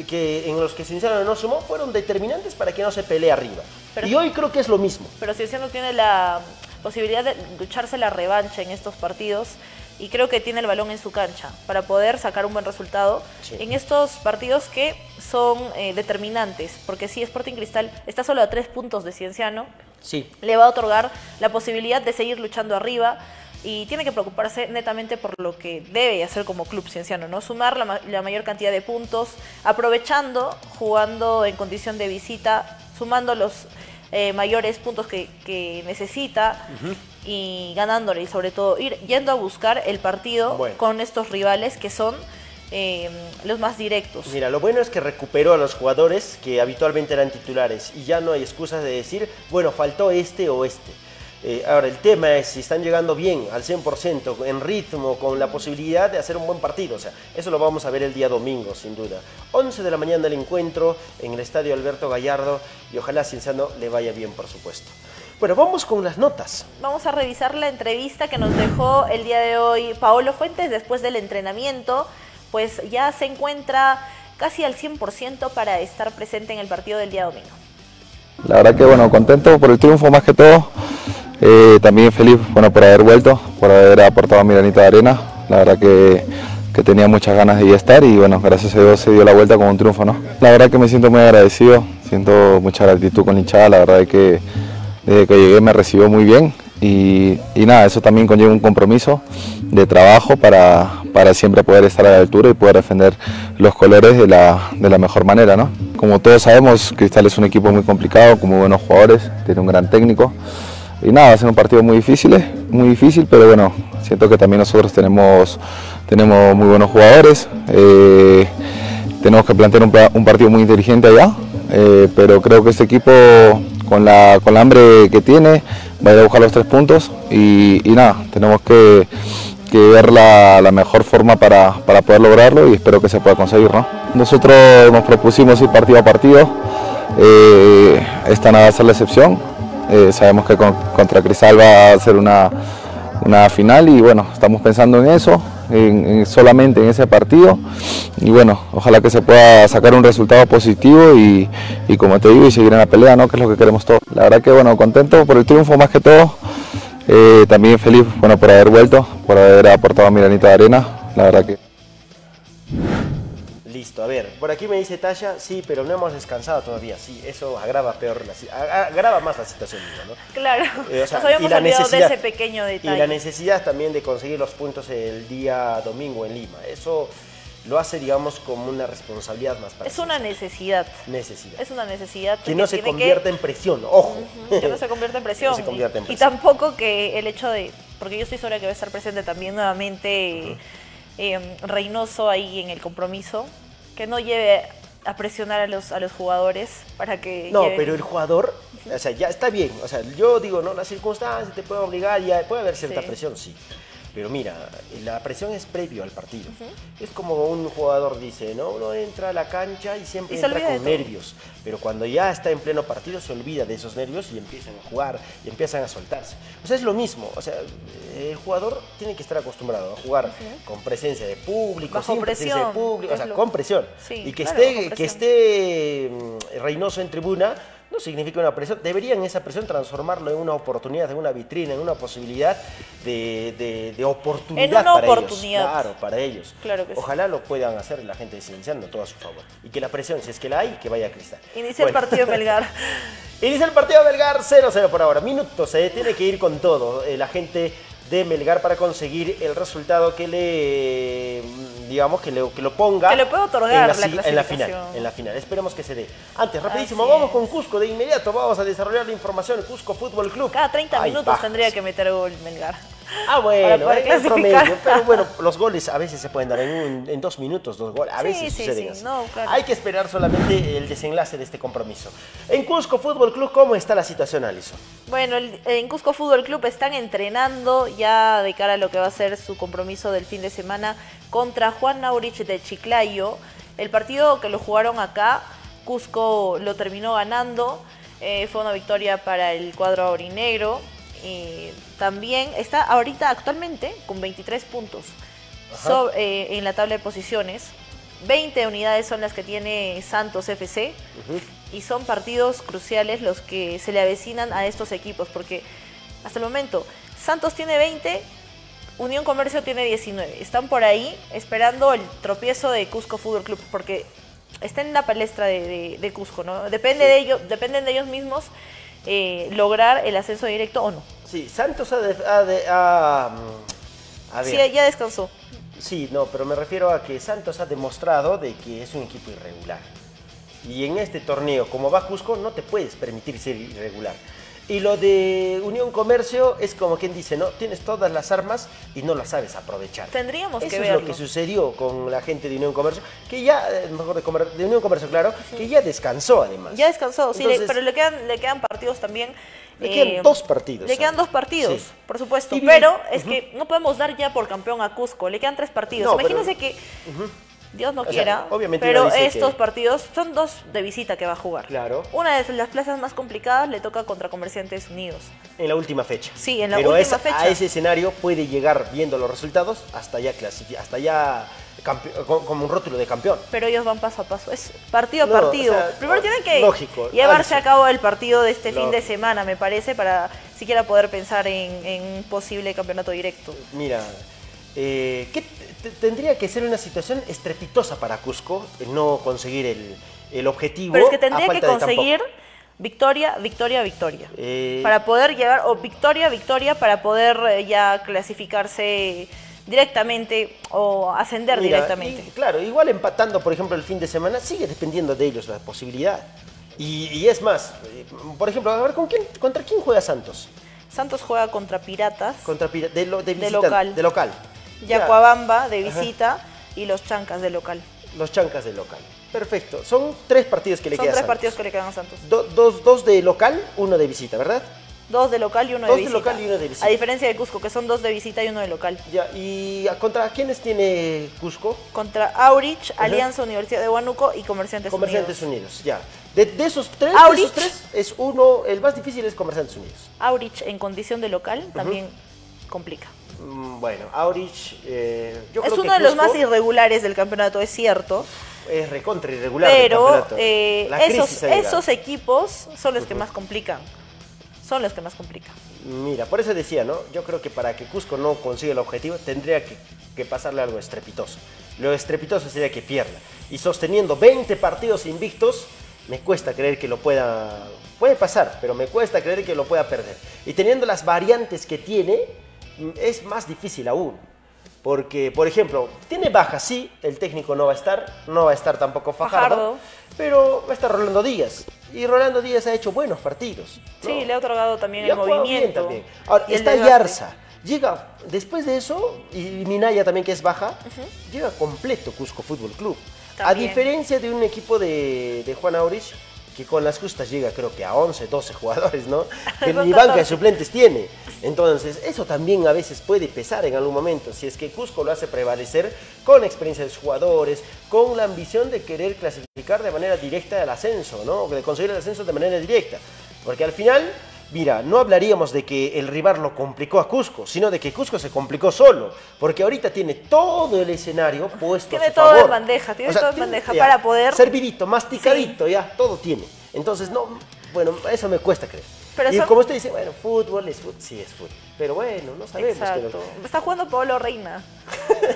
que en los que Cienciano no sumó fueron determinantes para que no se pelee arriba. y hoy creo que es lo mismo. Pero Cienciano tiene la posibilidad de lucharse la revancha en estos partidos y creo que tiene el balón en su cancha para poder sacar un buen resultado en estos partidos que son eh, determinantes, porque si Sporting Cristal está solo a tres puntos de Cienciano, sí. le va a otorgar la posibilidad de seguir luchando arriba y tiene que preocuparse netamente por lo que debe hacer como club cienciano, ¿no? Sumar la, mayor cantidad de puntos, aprovechando, jugando en condición de visita, sumando los eh, mayores puntos que, necesita y ganándole y sobre todo ir yendo a buscar el partido con estos rivales que son eh, los más directos. Mira, lo bueno es que recuperó a los jugadores que habitualmente eran titulares y ya no hay excusas de decir, bueno, faltó este o este. Eh, ahora, el tema es si están llegando bien, al 100%, en ritmo, con la posibilidad de hacer un buen partido. O sea, eso lo vamos a ver el día domingo, sin duda. 11 de la mañana el encuentro en el estadio Alberto Gallardo y ojalá Cienciano le vaya bien, por supuesto. Bueno, vamos con las notas. Vamos a revisar la entrevista que nos dejó el día de hoy Paolo Fuentes después del entrenamiento. Pues ya se encuentra casi al 100% para estar presente en el partido del día domingo. La verdad que bueno, contento por el triunfo más que todo. Eh, también feliz bueno, por haber vuelto, por haber aportado mi granito de arena. La verdad que, que, tenía muchas ganas de ir a estar y bueno, gracias a Dios se dio la vuelta con un triunfo. ¿no? La verdad que me siento muy agradecido, siento mucha gratitud con la hinchada, la verdad que desde que llegué me recibió muy bien y, nada, eso también conlleva un compromiso de trabajo para, para, siempre poder estar a la altura y poder defender los colores de la, de la mejor manera. ¿no? Como todos sabemos, Cristal es un equipo muy complicado, con muy buenos jugadores, tiene un gran técnico. Y nada, va a ser un partido muy difícil, muy difícil, pero bueno, siento que también nosotros tenemos, tenemos muy buenos jugadores. Eh, tenemos que plantear un, partido muy inteligente allá, eh, pero creo que este equipo con la, con hambre que tiene, va a ir a buscar los tres puntos y, nada, tenemos que, ver la, mejor forma para, poder lograrlo y espero que se pueda conseguir. ¿no? Nosotros nos propusimos ir partido a partido, eh, esta nada va a ser la excepción, eh, sabemos que contra Cristal va a ser una, una final y bueno, estamos pensando en eso, solamente en ese partido y bueno, ojalá que se pueda sacar un resultado positivo y, como te digo, y seguir en la pelea, ¿no? que es lo que queremos todos. La verdad que bueno, contento por el triunfo más que todo, eh, también feliz bueno, por haber vuelto, por haber aportado mi granito de arena, la verdad que... Listo, a ver, por aquí me dice Tasha, sí, pero no hemos descansado todavía. Sí, eso agrava peor, la, agrava más la situación, ¿no? Claro, Eh, o sea, nos habíamos y la olvidado de necesidad- ese pequeño Y detalle. la necesidad también de conseguir los puntos el día domingo en Lima. Eso lo hace, digamos, como una responsabilidad más para Es una necesidad. necesidad. Es una necesidad que no se convierta en presión, ojo. que no se convierta en presión. No se convierta en Y- presión. Y tampoco que el hecho de, porque yo estoy segura que va a estar presente también nuevamente eh, Reynoso ahí en el compromiso, que no lleve a presionar a los, a los jugadores para que... No, lleven- pero el jugador, o sea, ya está bien. O sea, yo digo, no, las circunstancias te pueden obligar, ya puede haber cierta Sí. presión, sí. Pero mira, la presión es previo al partido. Es como un jugador dice, ¿no? Uno entra a la cancha y siempre Y entra con nervios. Pero cuando ya está en pleno partido se olvida de esos nervios y empiezan a jugar y empiezan a soltarse. O sea, es lo mismo. O sea, el jugador tiene que estar acostumbrado a jugar con presencia de público, Bajo sin presencia de público, o sea, lo- con presión. Sí, y que claro, esté, que esté mm, Reynoso en tribuna no significa una presión. Deberían esa presión transformarlo en una oportunidad, en una vitrina, en una posibilidad de, de- de oportunidad. En una para ellos. oportunidad. Claro, para ellos. Claro que sí. Ojalá lo puedan hacer la gente de Cienciano todo a su favor. Y que la presión, si es que la hay, que vaya a cristal. Inicia el partido Melgar. Inicia el partido Melgar 0-0 por ahora. Minutos, se tiene que ir con todo eh, la gente de Melgar para conseguir el resultado que le, digamos, que, le- que lo ponga Que le pueda otorgar en la, la en la final. En la final. Esperemos que se dé. Antes, rapidísimo, vamos con Cusco de inmediato. Vamos a desarrollar la información. Cusco Fútbol Club. Cada 30 Ay, minutos bajas. tendría que meter gol Melgar. Ah, bueno, para poder promedio. Pero bueno, los goles a veces se pueden dar en, un- en dos minutos, dos goles. A Sí, veces sí, suceden sí, así. no, claro. Hay que esperar solamente el desenlace de este compromiso. En Cusco Fútbol Club, ¿cómo está la situación, Alison? Bueno, en Cusco Fútbol Club están entrenando ya de cara a lo que va a ser su compromiso del fin de semana contra Juan Naurich de Chiclayo. El partido que lo jugaron acá, Cusco lo terminó ganando. eh, fue una victoria para el cuadro aurinegro. Y también está ahorita actualmente con 23 puntos. So- eh, en la tabla de posiciones. 20 unidades son las que tiene Santos FC y son partidos cruciales los que se le avecinan a estos equipos, porque hasta el momento Santos tiene 20, Unión Comercio tiene 19. Están por ahí esperando el tropiezo de Cusco Fútbol Club, porque está en la palestra de, de- de Cusco, ¿no? Depende de ellos, dependen de ellos mismos eh, lograr el ascenso directo o no. Sí, Santos ha... de- ha de- ha, mm, a Sí, ver. ya descansó. Sí, no, pero me refiero a que Santos ha demostrado de que es un equipo irregular. Y en este torneo, como va Cusco, no te puedes permitir ser irregular. Y lo de Unión Comercio es como quien dice, ¿no? Tienes todas las armas y no las sabes aprovechar. Tendríamos Eso que es verlo. lo que sucedió con la gente de Unión Comercio, que ya, eh, mejor de, Comer- de Unión Comercio, claro, que ya descansó además. Ya descansó, sí, le- pero le quedan, le quedan partidos también. Le quedan dos partidos, Le quedan dos partidos, Sí. por supuesto. Y Pero es que no podemos dar ya por campeón a Cusco. Le quedan tres partidos. No, pero- Imagínense que, Dios no O sea, quiera, obviamente pero estos que- partidos son dos de visita que va a jugar. Claro. Una de las plazas más complicadas le toca contra Comerciantes Unidos. En la última fecha. Sí, en la Pero última esa- fecha. a ese escenario puede llegar viendo los resultados hasta ya hasta ya como un rótulo de campeón. Pero ellos van paso a paso. Es partido a No, partido. o sea, Primero tienen que lógico, llevarse a cabo el partido de este fin de semana, me parece, para siquiera poder pensar en, en un posible campeonato directo. Mira, eh, ¿qué t- t- tendría que ser una situación estrepitosa para Cusco el no conseguir el, el objetivo? Pero es que tendría que conseguir victoria, victoria, victoria. Eh, Para poder llegar, o victoria, victoria, para poder eh, ya clasificarse directamente o ascender mira, directamente. y claro, igual empatando, por ejemplo, el fin de semana, sigue dependiendo de ellos la posibilidad. Y, y es más, eh, por ejemplo, a ver, ¿con quién, ¿contra quién juega Santos? Santos juega contra Piratas, Contra Pira- de, lo- de, De local. De local. Ya, Yacuabamba de Ajá. visita y los Chancas de local. Los chancas de local. Perfecto. Son tres partidos que le Son quedan. tres partidos que le quedan a Santos. dos, dos de local, uno de visita, ¿verdad? Dos de local y uno Dos de de visita. local y uno de visita. A diferencia de Cusco, que son dos de visita y uno de local. Ya, ¿y contra quiénes tiene Cusco? Contra Aurich, Alianza Universidad de Huánuco y Comerciantes, Comerciantes Unidos. Unidos. ya. De, de esos tres, Aurich. de esos tres, es uno, el más difícil es Comerciantes Unidos. Aurich en condición de local también complica. Mm, Bueno, Aurich, eh, yo es creo uno que de los más irregulares del campeonato, es cierto. Es recontra irregular. Pero eh, esos, equipos son los que más complican. Son los que más complican. Mira, por eso decía, ¿no? Yo creo que para que Cusco no consiga el objetivo tendría que, que pasarle algo estrepitoso. Lo estrepitoso sería que pierda. Y sosteniendo 20 partidos invictos, me cuesta creer que lo pueda... Puede pasar, pero me cuesta creer que lo pueda perder. Y teniendo las variantes que tiene, es más difícil aún. Porque, por ejemplo, tiene baja, sí, el técnico no va a estar, no va a estar tampoco Fajardo, Fajardo. pero va a estar Rolando Díaz. Y Rolando Díaz ha hecho buenos partidos. ¿no? Sí, le ha otorgado también Y el movimiento. también. Ahora, y el está. Yarza. Llega, después de eso, y Minaya también que es baja, llega completo Cusco Fútbol Club. A diferencia de un equipo de, de Juan Aurich, que con las justas llega creo que a 11, 12 jugadores, ¿no? Que ni banca de 14. suplentes tiene. Entonces, eso también a veces puede pesar en algún momento, si es que Cusco lo hace prevalecer con experiencia de sus jugadores, con la ambición de querer clasificar de manera directa al ascenso, ¿no? De conseguir el ascenso de manera directa. Porque al final, mira, no hablaríamos de que el rival lo complicó a Cusco, sino de que Cusco se complicó solo. Porque ahorita tiene todo el escenario puesto Tiene a su todo favor. en bandeja, tiene todo en bandeja ya, para poder- Servidito, masticadito, ya, todo tiene. Entonces, no, bueno, eso me cuesta creer. Pero y como usted dice, bueno, fútbol es fútbol, sí es fútbol. Pero bueno, no sabemos. que Exacto. Está jugando Pablo Reina.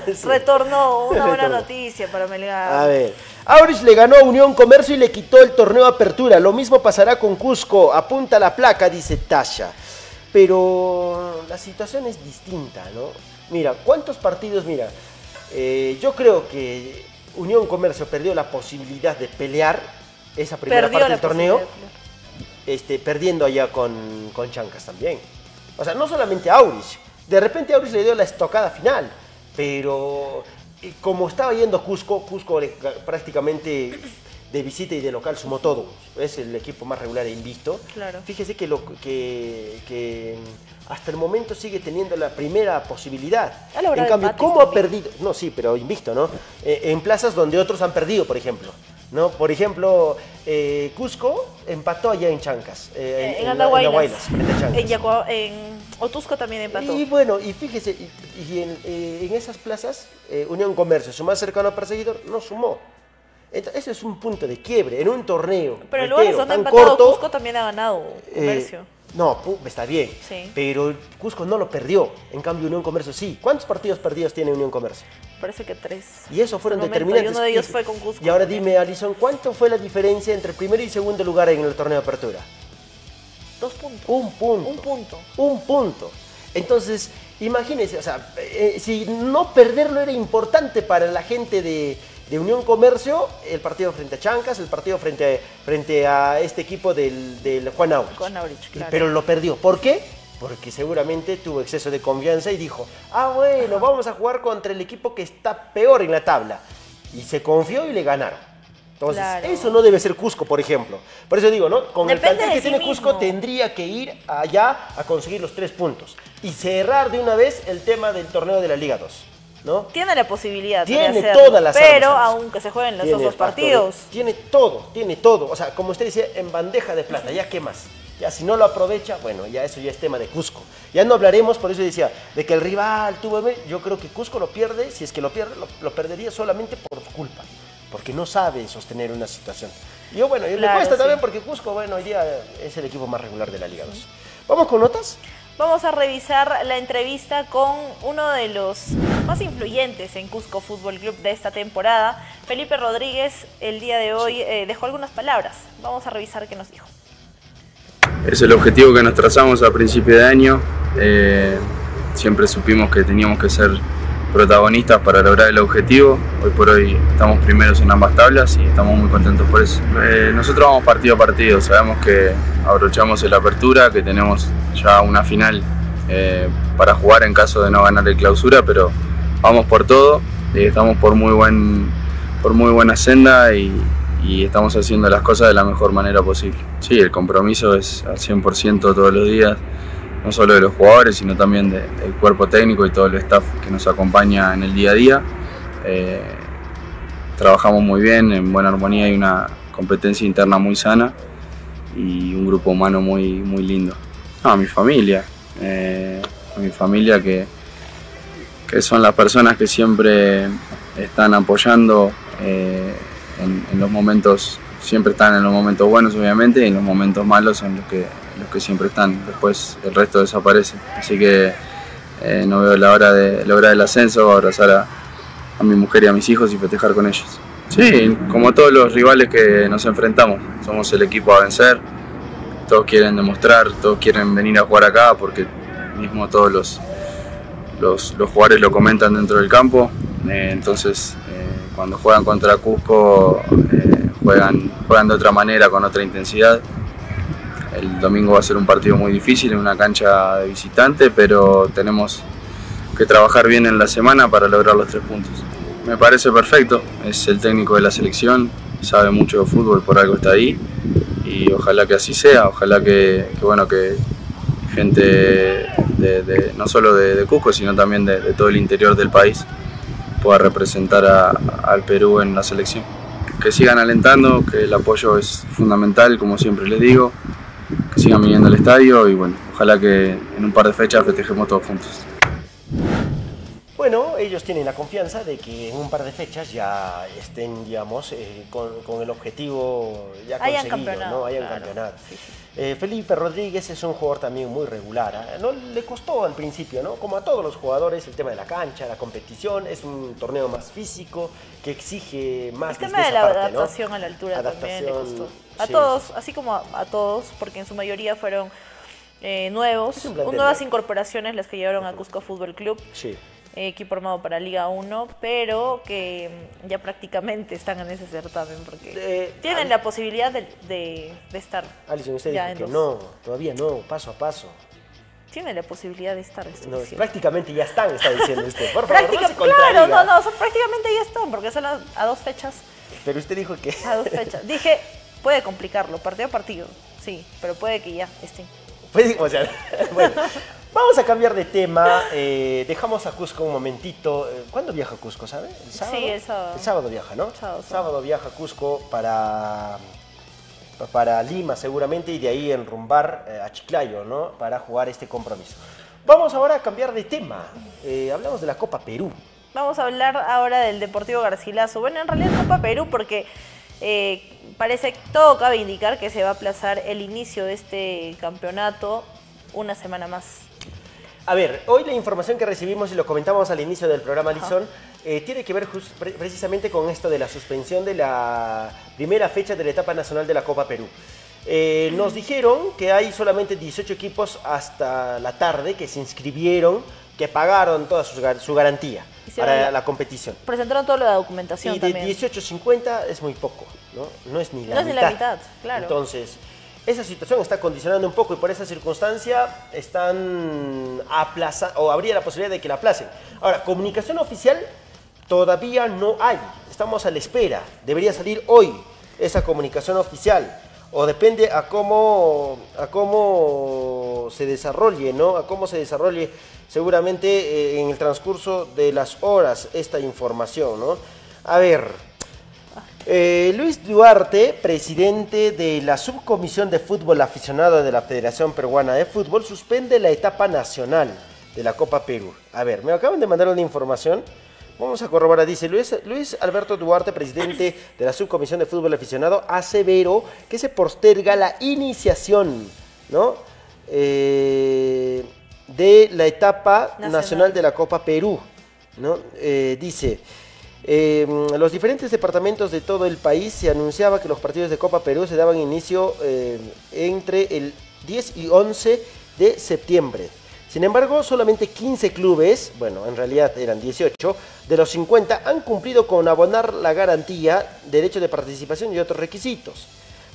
Sí. Retornó, una buena noticia para Melgar. A ver, Aurich le ganó a Unión Comercio y le quitó el torneo Apertura. Lo mismo pasará con Cusco. Apunta la placa, dice Tasha. Pero la situación es distinta, ¿no? Mira, ¿cuántos partidos? Mira, eh, yo creo que Unión Comercio perdió la posibilidad de pelear esa primera Perdió parte del torneo. Este, perdiendo allá con, con Chancas también. O sea, no solamente a Aurich. De repente Aurich le dio la estocada final, pero eh, como estaba yendo Cusco, Cusco le- prácticamente de visita y de local sumó todo. Es el equipo más regular e invicto. Claro. Fíjese que, lo, que, que hasta el momento sigue teniendo la primera posibilidad. Ha logrado En cambio, ¿cómo ha perdido? No, sí, pero invicto, ¿no? Eh, en plazas donde otros han perdido, por ejemplo. ¿No? Por ejemplo, eh, Cusco empató allá en Chancas. eh, En, la- Andahuaylas. Andahuaylas, frente a Chancas. En, Yacua- en Otusco también empató. Y bueno, y fíjese, y, y en, eh, en esas plazas, eh, Unión Comercio, su más cercano perseguidor, no sumó. Ent- Ese es un punto de quiebre en un torneo. Pero en lugares reitero, donde ha empatado corto, Cusco también ha ganado eh, Comercio. no, está bien. Sí. Pero Cusco no lo perdió. En cambio, Unión Comercio sí. ¿Cuántos partidos perdidos tiene Unión Comercio? Parece que tres. Y eso fueron momento, determinantes. Y uno de ellos fue con Cusco. Y ahora dime, Alison, ¿cuánto fue la diferencia entre el primero y segundo lugar en el torneo de apertura? Dos puntos. Un punto. Un punto. Un punto. Entonces, imagínense, o sea, eh, si no perderlo era importante para la gente de, de Unión Comercio, el partido frente a Chancas, el partido frente a, frente a este equipo del, del Juan Aurich. Juan Aurich, claro. Pero lo perdió. ¿Por qué? Porque seguramente tuvo exceso de confianza y dijo, ah, bueno, vamos a jugar contra el equipo que está peor en la tabla. Y se confió y le ganaron. Entonces, Claro. eso no debe ser Cusco, por ejemplo. Por eso digo, ¿no? Con Depende el plantel que sí tiene Cusco tendría que ir allá a conseguir los tres puntos. Y cerrar de una vez el tema del torneo de la Liga 2. ¿No? Tiene la posibilidad Tiene de hacerlo, todas las pero armas, aunque se jueguen los Tiene dos factor- partidos. Tiene todo, tiene todo. O sea, como usted decía, en bandeja de plata, ya qué más. Ya si no lo aprovecha, bueno, ya eso ya es tema de Cusco. Ya no hablaremos, por eso decía, de que el rival tuvo... Yo creo que Cusco lo pierde, si es que lo pierde, lo, lo perdería solamente por culpa. Porque no sabe sostener una situación. Y yo, bueno, y le cuesta sí. también porque Cusco, bueno, hoy día es el equipo más regular de la Liga 2. ¿Vamos con notas? Vamos a revisar la entrevista con uno de los más influyentes en Cusco Fútbol Club de esta temporada. Felipe Rodríguez, el día de hoy, eh, dejó algunas palabras. Vamos a revisar qué nos dijo. Es el objetivo que nos trazamos a principio de año. Eh, siempre supimos que teníamos que ser protagonistas para lograr el objetivo. Hoy por hoy estamos primeros en ambas tablas y estamos muy contentos por eso. Eh, nosotros vamos partido a partido, sabemos que abrochamos la apertura, que tenemos ya una final eh, para jugar en caso de no ganar el clausura, pero vamos por todo, eh, estamos por muy, buen, por muy buena senda y, y estamos haciendo las cosas de la mejor manera posible. Sí, el compromiso es al 100% todos los días, no solo de los jugadores, sino también de- del cuerpo técnico y todo el staff que nos acompaña en el día a día. Eh, trabajamos muy bien, en buena armonía y una competencia interna muy sana y un grupo humano muy, muy lindo. A mi familia, eh, a mi familia que, que son las personas que siempre están apoyando eh, en, en los momentos, siempre están en los momentos buenos obviamente y en los momentos malos son los que, los que siempre están, después el resto desaparece. Así que eh, no veo la hora de lograr el ascenso, abrazar a, a mi mujer y a mis hijos y festejar con ellos. Sí, como todos los rivales que nos enfrentamos, somos el equipo a vencer, todos quieren demostrar, todos quieren venir a jugar acá porque mismo todos los, los, los jugadores lo comentan dentro del campo, eh, entonces cuando juegan contra Cusco eh, juegan, juegan de otra manera, con otra intensidad. El domingo va a ser un partido muy difícil en una cancha de visitante, pero tenemos que trabajar bien en la semana para lograr los tres puntos. Me parece perfecto, es el técnico de la selección, sabe mucho de fútbol, por algo está ahí y ojalá que así sea, ojalá que, bueno que gente de, no solo de, Cusco, sino también de todo el interior del país pueda representar a- al Perú en la selección. Que sigan alentando, que el apoyo es fundamental, como siempre les digo, que sigan viniendo al estadio y bueno, ojalá que en un par de fechas festejemos todos juntos. Bueno, ellos tienen la confianza de que en un par de fechas ya estén, digamos, eh, con, con el objetivo ya Hayan conseguido, campeonado, ¿no? Hayan claro. campeonado. Eh, Felipe Rodríguez es un jugador también muy regular. ¿eh? No le costó al principio, ¿no? Como a todos los jugadores, el tema de la cancha, la competición, es un torneo más físico que exige más El tema de la parte, ¿no? adaptación a la altura también le Adaptación, costó. A sí. todos, así como a, a todos, porque en su mayoría fueron eh, nuevos, nuevas incorporaciones las que llevaron a Cusco Fútbol Club, Sí. eh, equipo armado para Liga 1, pero que mm, ya prácticamente están en ese certamen porque Eh, tienen Al- la posibilidad de, de- de estar. Alison, usted dijo que no, todavía no, paso a paso. Tienen la posibilidad de estar. No, prácticamente ya están, está diciendo usted. Por favor, Práctica- no claro, no, no, son, prácticamente ya están, porque son a, a dos fechas. Pero usted dijo que... A dos fechas. Dije, puede complicarlo, partido a partido, sí, pero puede que ya estén. Pues, o sea, bueno, vamos a cambiar de tema. eh, dejamos a Cusco un momentito. ¿Cuándo viaja Cusco, sabe? ¿El sábado? Sí, el sábado. El sábado viaja, ¿no? Sábado, viaja Cusco para, para Lima seguramente y de ahí enrumbar eh, a Chiclayo, ¿no? Para jugar este compromiso. Vamos ahora a cambiar de tema. Eh, hablamos de la Copa Perú. Vamos a hablar ahora del Deportivo Garcilaso. Bueno, en realidad Copa Perú porque eh, parece que todo cabe indicar que se va a aplazar el inicio de este campeonato una semana más. A ver, hoy la información que recibimos y lo comentamos al inicio del programa, Lizón, eh, tiene que ver pre- precisamente con esto de la suspensión de la primera fecha de la etapa nacional de la Copa Perú. Eh, nos dijeron que hay solamente 18 equipos hasta la tarde que se inscribieron, que pagaron toda su, gar- su garantía para la- la competición. Presentaron toda la documentación Y de también. 18 a 50 es muy poco, ¿no? No es ni la No es ni mitad. la mitad, claro. Entonces, esa situación está condicionando un poco y por esa circunstancia están aplazando, o habría la posibilidad de que la aplacen. Ahora, comunicación oficial todavía no hay. Estamos a la espera. Debería salir hoy esa comunicación oficial. O depende a cómo, a cómo se desarrolle, ¿no? A cómo se desarrolle seguramente eh, en el transcurso de las horas esta información, ¿no? A ver, eh, Luis Duarte, presidente de la Subcomisión de Fútbol Aficionado de la Federación Peruana de Fútbol, suspende la etapa nacional de la Copa Perú. A ver, me acaban de mandar una información. Vamos a corroborar. Dice Luis, Luis Alberto Duarte, presidente de la Subcomisión de Fútbol Aficionado, aseveró que se posterga la iniciación, ¿no? Eh, de la etapa Nacional. nacional de la Copa Perú, ¿no? Eh, dice, eh, los diferentes departamentos de todo el país se anunciaba que los partidos de Copa Perú se daban inicio eh, entre el 10 y 11 de septiembre. Sin embargo, solamente 15 clubes, bueno, en realidad eran 18, de los 50 han cumplido con abonar la garantía, derecho de participación y otros requisitos.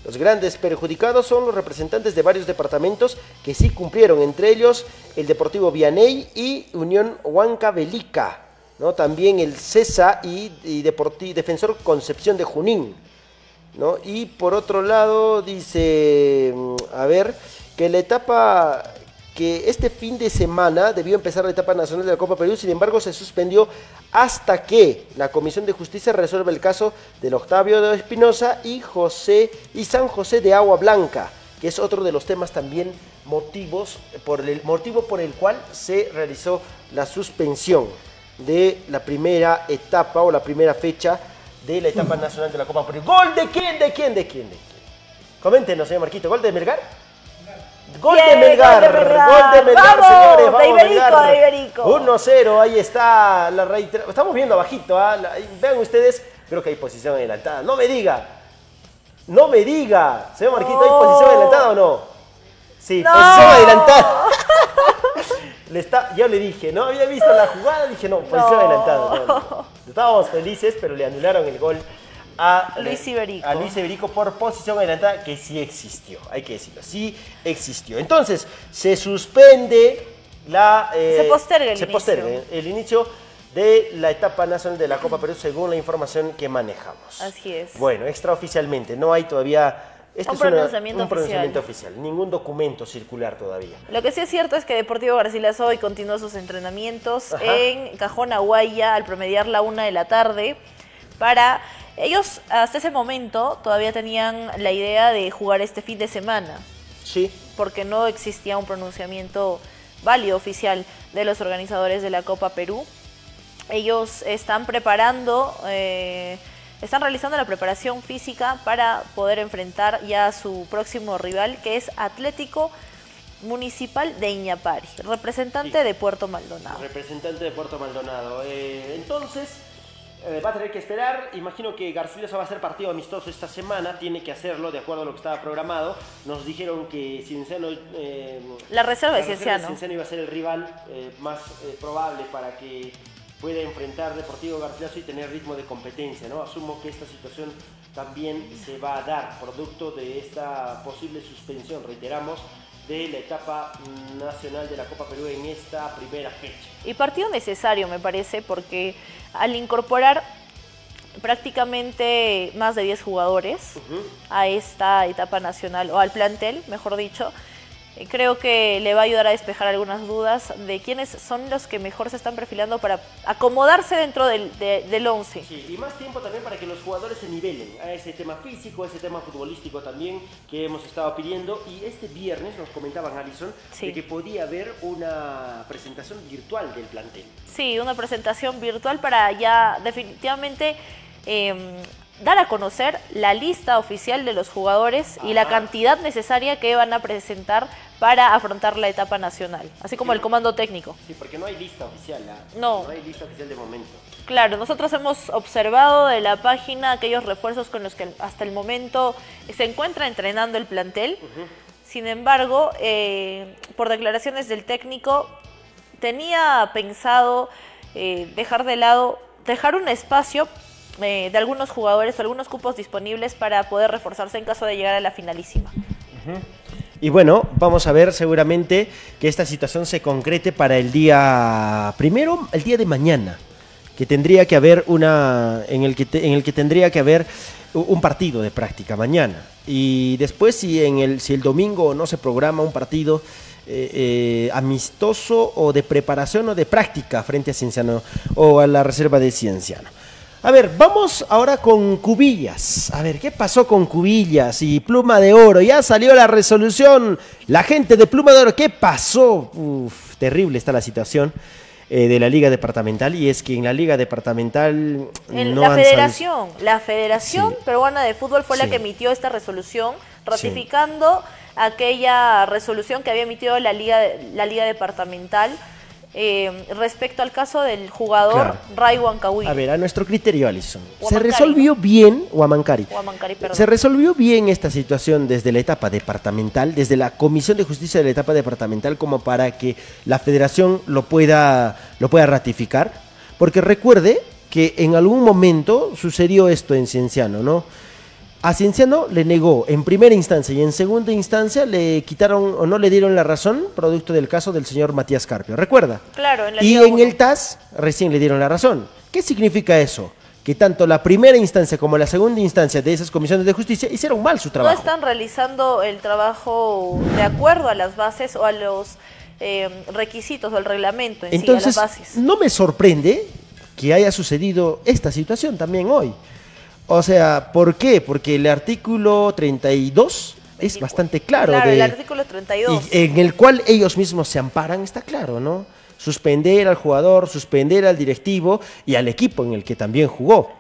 Los grandes perjudicados son los representantes de varios departamentos que sí cumplieron, entre ellos el Deportivo Vianey y Unión Huancavelica, ¿no? también el CESA y, Defensor Concepción de Junín. ¿no? Y por otro lado dice, mm, a ver, que la etapa, que este fin de semana debió empezar la etapa nacional de la Copa Perú, sin embargo se suspendió hasta que la Comisión de Justicia resuelva el caso del Octavio de Espinosa y José y San José de Agua Blanca, que es otro de los temas también motivos por el motivo por el cual se realizó la suspensión de la primera etapa o la primera fecha de la etapa nacional de la Copa Perú. ¿Gol de quién? ¿De quién? ¿De quién? ¿De quién? Coméntenos, señor Marquito. ¿Gol de Melgar? Gol de Melgar, gol de Melgar. gol de Melgar, Vamos, señores. de Iberico, Melgar. de Iberico. 1-0, ahí está la reitera- Estamos viendo abajito, ¿ah? La- vean ustedes, creo que hay posición adelantada. No me diga, no me diga. Señor Marquito, ¿hay posición adelantada o no? Sí, No. posición adelantada. Le está, yo le dije, no había visto la jugada, dije, no, posición No. no. Estábamos felices, pero le anularon el gol a Luis Iberico. a Luis Iberico por posición adelantada, que sí existió, hay que decirlo, sí existió. Entonces, se suspende la... eh, Se posterga el se inicio. posterga el inicio de la etapa nacional de la Copa Perú según la información que manejamos. Así es. Bueno, extraoficialmente, no hay todavía... esto Un es una- pronunciamiento un pronunciamiento oficial. oficial, ningún documento circular todavía. Lo que sí es cierto es que Deportivo Garcilaso hoy continuó sus entrenamientos Ajá. en Cajón Aguaya al promediar la una de la tarde para... Ellos hasta ese momento todavía tenían la idea de jugar este fin de semana. Sí. Porque no existía un pronunciamiento válido oficial de los organizadores de la Copa Perú. Ellos están preparando, eh, están realizando la preparación física para poder enfrentar ya a su próximo rival, que es Atlético Municipal de Iñapari, representante de Puerto Maldonado. Representante de Puerto Maldonado. Eh, entonces, eh, va a tener que esperar. Imagino que Garcilaso va a hacer partido amistoso esta semana. Tiene que hacerlo de acuerdo a lo que estaba programado. Nos dijeron que Cienciano. eh, La reserva de Cienciano. Cienciano iba a ser el rival más probable para que pueda enfrentar Deportivo Garcilaso y tener ritmo de competencia. ¿no? Asumo que esta situación también se va a dar producto de esta posible suspensión, reiteramos, de la etapa nacional de la Copa Perú en esta primera fecha. Y partido necesario, me parece, porque al incorporar prácticamente más de 10 jugadores a esta etapa nacional, o al plantel, mejor dicho, creo que le va a ayudar a despejar algunas dudas de quiénes son los que mejor se están perfilando para acomodarse dentro del, de- del 11. Sí, y más tiempo también para que los jugadores se nivelen a ese tema físico, a ese tema futbolístico también que hemos estado pidiendo. Y este viernes nos comentaban, Alison, Sí. de que podía haber una presentación virtual del plantel. Sí, una presentación virtual para ya definitivamente eh, dar a conocer la lista oficial de los jugadores y la cantidad necesaria que van a presentar para afrontar la etapa nacional, así como Sí. el comando técnico. Sí, porque no hay lista oficial. ¿ah? No. No hay lista oficial de momento. Claro, nosotros hemos observado de la página aquellos refuerzos con los que hasta el momento se encuentra entrenando el plantel. Sin embargo, eh, por declaraciones del técnico, tenía pensado eh, dejar de lado, dejar un espacio eh, de algunos jugadores o algunos cupos disponibles para poder reforzarse en caso de llegar a la finalísima. Y bueno, vamos a ver seguramente que esta situación se concrete para el día primero, el día de mañana, que tendría que haber una en el que te- en el que tendría que haber un partido de práctica mañana. Y después si en el si el domingo no se programa un partido eh, eh, amistoso o de preparación o de práctica frente a Cienciano o a la reserva de Cienciano. A ver, vamos ahora con Cubillas. A ver, ¿qué pasó con Cubillas y Pluma de Oro? Ya salió la resolución. La gente de Pluma de Oro, ¿qué pasó? Uf, terrible está la situación eh, de la Liga Departamental. Y es que en la Liga Departamental En no la han Federación, la Federación Sí. Peruana de Fútbol fue la que emitió esta resolución ratificando aquella resolución que había emitido la Liga, la Liga Departamental eh, respecto al caso del jugador Claro. Ray Huancahuil. A ver, a nuestro criterio, Alison. Se resolvió bien, Huamancari. Huamancari, perdón. Se resolvió bien esta situación desde la etapa departamental, desde la Comisión de Justicia de la etapa departamental, como para que la federación lo pueda, lo pueda ratificar. Porque recuerde que en algún momento sucedió esto en Cienciano, ¿no? A Cienciano le negó en primera instancia y en segunda instancia le quitaron o no le dieron la razón, producto del caso del señor Matías Carpio. ¿Recuerda? Claro, en la Y en uno. el TAS recién le dieron la razón. ¿Qué significa eso? Que tanto la primera instancia como la segunda instancia de esas comisiones de justicia hicieron mal su no trabajo. están realizando el trabajo de acuerdo a las bases o a los eh, requisitos o el reglamento en Entonces, sí, a las bases. no me sorprende que haya sucedido esta situación también hoy. O sea, ¿por qué? Porque el artículo 32 es bastante claro. Claro, de- el artículo 32. y en el cual ellos mismos se amparan, está claro, ¿no? Suspender al jugador, suspender al directivo y al equipo en el que también jugó.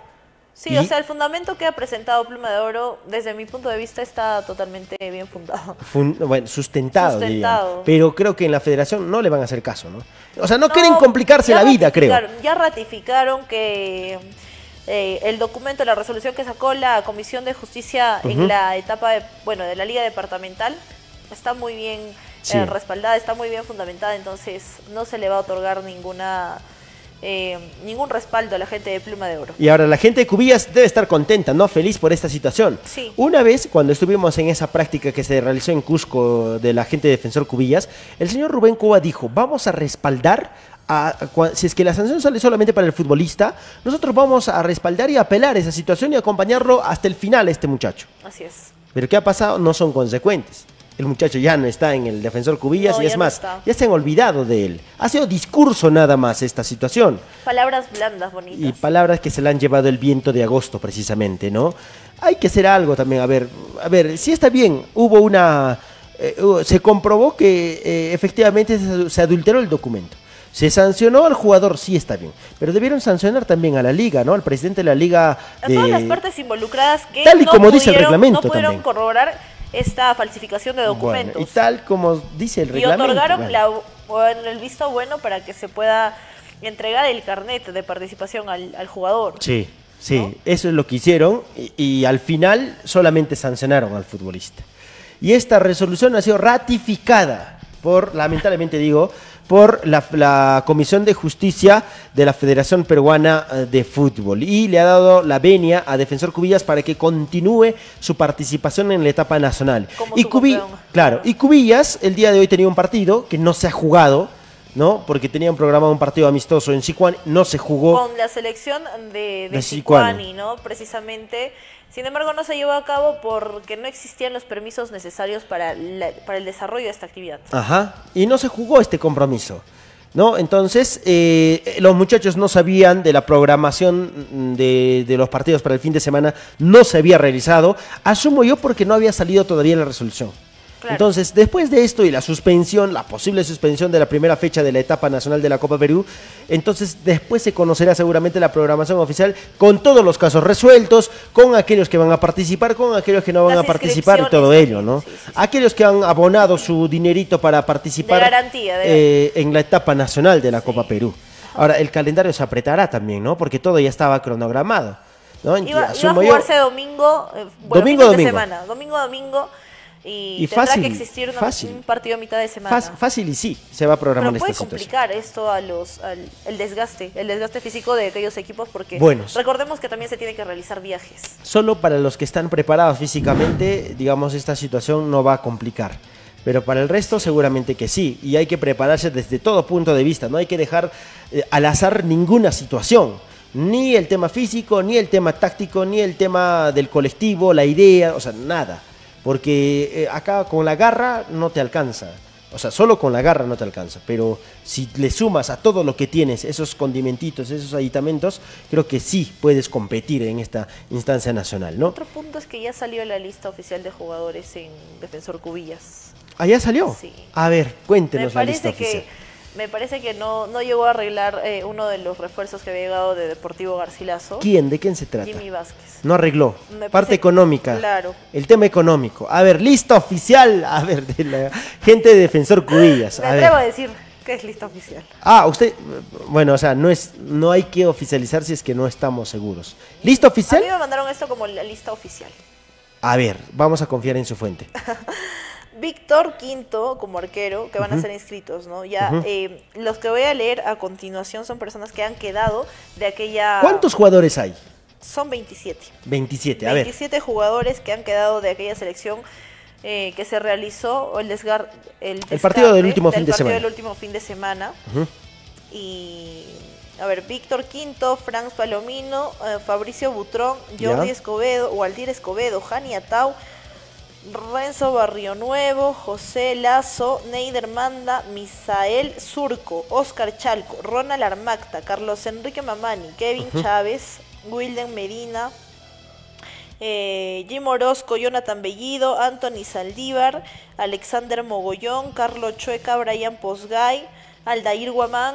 Sí, o sea, el fundamento que ha presentado Pluma de Oro, desde mi punto de vista, está totalmente bien fundado. bueno, sustentado, Sustentado. Pero creo que en la federación no le van a hacer caso, ¿no? O sea, no, quieren complicarse la vida, creo. Ya ratificaron que eh, el documento, la resolución que sacó la Comisión de Justicia en la etapa, de, bueno, de la Liga Departamental, está muy bien eh, respaldada, está muy bien fundamentada, entonces no se le va a otorgar ninguna eh, ningún respaldo a la gente de Pluma de Oro. Y ahora la gente de Cubillas debe estar contenta, ¿no? Feliz por esta situación. Sí. Una vez, cuando estuvimos en esa práctica que se realizó en Cusco de la gente de Defensor Cubillas, el señor Rubén Cuba dijo, vamos a respaldar a, si es que la sanción sale solamente para el futbolista, nosotros vamos a respaldar y apelar esa situación y acompañarlo hasta el final a este muchacho. Así es. Pero ¿qué ha pasado? No son consecuentes el muchacho ya no está en el defensor Cubillas y es más, ya se han olvidado de él. Ha sido discurso nada más esta situación. Palabras blandas, bonitas. Y palabras que se le han llevado el viento de agosto precisamente, ¿no? Hay que hacer algo también, a ver, a ver, si está bien, hubo una... Eh, se comprobó que eh, efectivamente se adulteró el documento. Se sancionó al jugador, sí está bien, pero debieron sancionar también a la liga, ¿no? Al presidente de la liga. A todas las partes involucradas que tal y como dice el reglamento no pudieron corroborar esta falsificación de documentos. y tal como dice el reglamento. Y otorgaron el visto bueno para que se pueda entregar el carnet de participación al, jugador. Sí, sí, eso es lo que hicieron y, al final solamente sancionaron al futbolista. Y esta resolución ha sido ratificada por, lamentablemente digo, por la, Comisión de Justicia de la Federación Peruana eh, de Fútbol y le ha dado la venia a Defensor Cubillas para que continúe su participación en la etapa nacional. y claro, y Cubillas el día de hoy tenía un partido que no se ha jugado, ¿no? Porque tenían programado un partido amistoso en Sicuani, no se jugó. Con la selección de, de, ¿no? Precisamente sin embargo, no se llevó a cabo porque no existían los permisos necesarios para, para el desarrollo de esta actividad. Ajá, y no se jugó este compromiso. ¿No? Entonces, eh, los muchachos no sabían de la programación de, de, los partidos para el fin de semana, no se había realizado, asumo yo porque no había salido todavía la resolución. Entonces, después de esto y la suspensión, la posible suspensión de la primera fecha de la etapa nacional de la Copa Perú, entonces después se conocerá seguramente la programación oficial con todos los casos resueltos, con aquellos que van a participar, con aquellos que no van a participar y todo ello, ¿no? Aquellos que han abonado su dinerito para participar eh, en la etapa nacional de la Copa Perú. Ahora, el calendario se apretará también, ¿no? Porque todo ya estaba cronogramado. ¿no? Iba, a jugarse domingo, eh, domingo, domingo. semana, domingo, domingo y, tendrá que existir un partido a mitad de semana. Fácil, y sí, se va a programar Pero puede complicar esto a los, al, el desgaste, el desgaste físico de aquellos equipos porque recordemos que también se tiene que realizar viajes. Solo para los que están preparados físicamente, digamos, esta situación no va a complicar. Pero para el resto seguramente que sí, y hay que prepararse desde todo punto de vista, no hay que dejar eh, al azar ninguna situación ni el tema físico, ni el tema táctico, ni el tema del colectivo, la idea, o sea, nada. Porque eh, acá con la garra no te alcanza. O sea, solo con la garra no te alcanza. Pero si le sumas a todo lo que tienes, esos condimentitos, esos aditamentos, creo que sí puedes competir en esta instancia nacional, ¿no? Otro punto es que ya salió la lista oficial de jugadores en Defensor Cubillas. ¿Ah, ya salió? Sí. A ver, cuéntenos la lista oficial. Me parece que no, no llegó a arreglar eh, uno de los refuerzos que había llegado de Deportivo Garcilaso. ¿Quién? ¿De quién se trata? Jimmy Vázquez. No arregló. Parte económica. Claro. El tema económico. A ver, lista oficial. A ver, de la gente de Defensor Cubillas. Me atrevo a decir que es lista oficial. Ah, usted, bueno, o sea, no es, no hay que oficializar si es que no estamos seguros. ¿Lista oficial? A mí me mandaron esto como la lista oficial. A ver, vamos a confiar en su fuente. Víctor Quinto como arquero, que van a ser inscritos, ¿no? Ya, eh, los que voy a leer a continuación son personas que han quedado de aquella... ¿Cuántos jugadores hay? Son 27. 27, a 27 jugadores que han quedado de aquella selección eh, que se realizó, el, desgar, el, partido del último fin de semana. del último fin de semana. Y... A ver, Víctor Quinto, Franz Palomino, eh, Fabricio Butrón, Jordi Escobedo, Waldir Escobedo, Jani Atau, Renzo Barrio Nuevo, José Lazo, Neider Manda, Misael Surco, Oscar Chalco, Ronald Armacta, Carlos Enrique Mamani, Kevin Chávez, Wilden Medina, eh, Jim Orozco, Jonathan Bellido, Anthony Saldívar, Alexander Mogollón, Carlos Chueca, Brian Posgay, Aldair Guamán,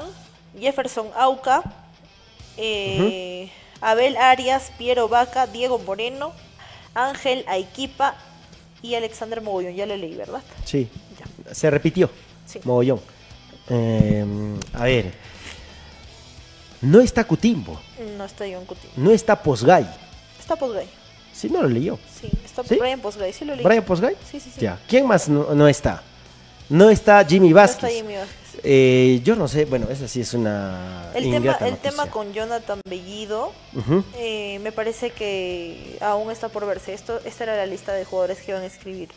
Jefferson Auca, eh, Abel Arias, Piero Vaca, Diego Moreno, Ángel Aiquipa y Alexander Mogollón. Ya lo leí, ¿verdad? Sí. Se repitió. Sí. Mogollón. Eh, a ver. No está Cutimbo. No está John Coutinho. No está Posgay. Está Posgay. Sí, no lo leyó. Sí, está ¿Sí? Brian Posgay. Sí lo leí. ¿Brian Posgay? Sí, sí, sí. Ya. ¿Quién más no, no está? No está Jimmy No Vázquez. está Jimmy Vázquez. Eh, yo no sé, bueno, esa sí es una. El tema, el tema con Jonathan Bellido, eh, me parece que aún está por verse. Esto, esta era la lista de jugadores que iban a escribir.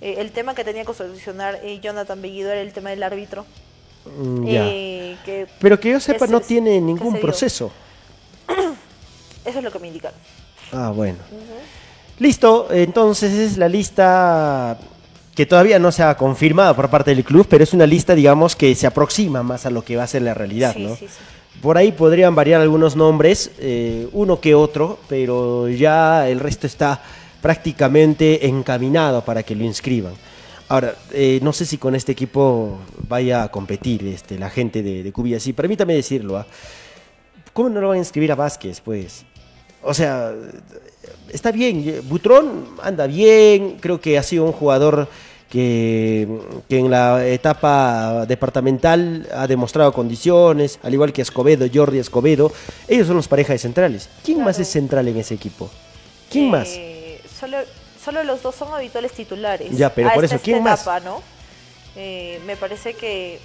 Eh, el tema que tenía que solucionar eh, Jonathan Bellido era el tema del árbitro. Mm, ya. Eh, que Pero que yo sepa, no tiene ningún proceso. Eso es lo que me indicaron. Ah, bueno. Listo, entonces es la lista que todavía no se ha confirmado por parte del club, pero es una lista, digamos, que se aproxima más a lo que va a ser la realidad, Sí, ¿no? sí, sí. Por ahí podrían variar algunos nombres, eh, uno que otro, pero ya el resto está prácticamente encaminado para que lo inscriban. Ahora, eh, no sé si con este equipo vaya a competir este, la gente de, de Cubillas. Sí, permítame decirlo. ¿ah? ¿Cómo no lo van a inscribir a Vázquez, pues? O sea, está bien. Butrón anda bien. Creo que ha sido un jugador que, que en la etapa departamental ha demostrado condiciones, al igual que Escobedo, Jordi Escobedo. Ellos son los parejas de centrales. ¿Quién más es central en ese equipo? ¿Quién más? Eh, solo, solo los dos son habituales titulares. Ya, pero a por esta- eso, ¿quién esta más? etapa, ¿no? Eh, me parece que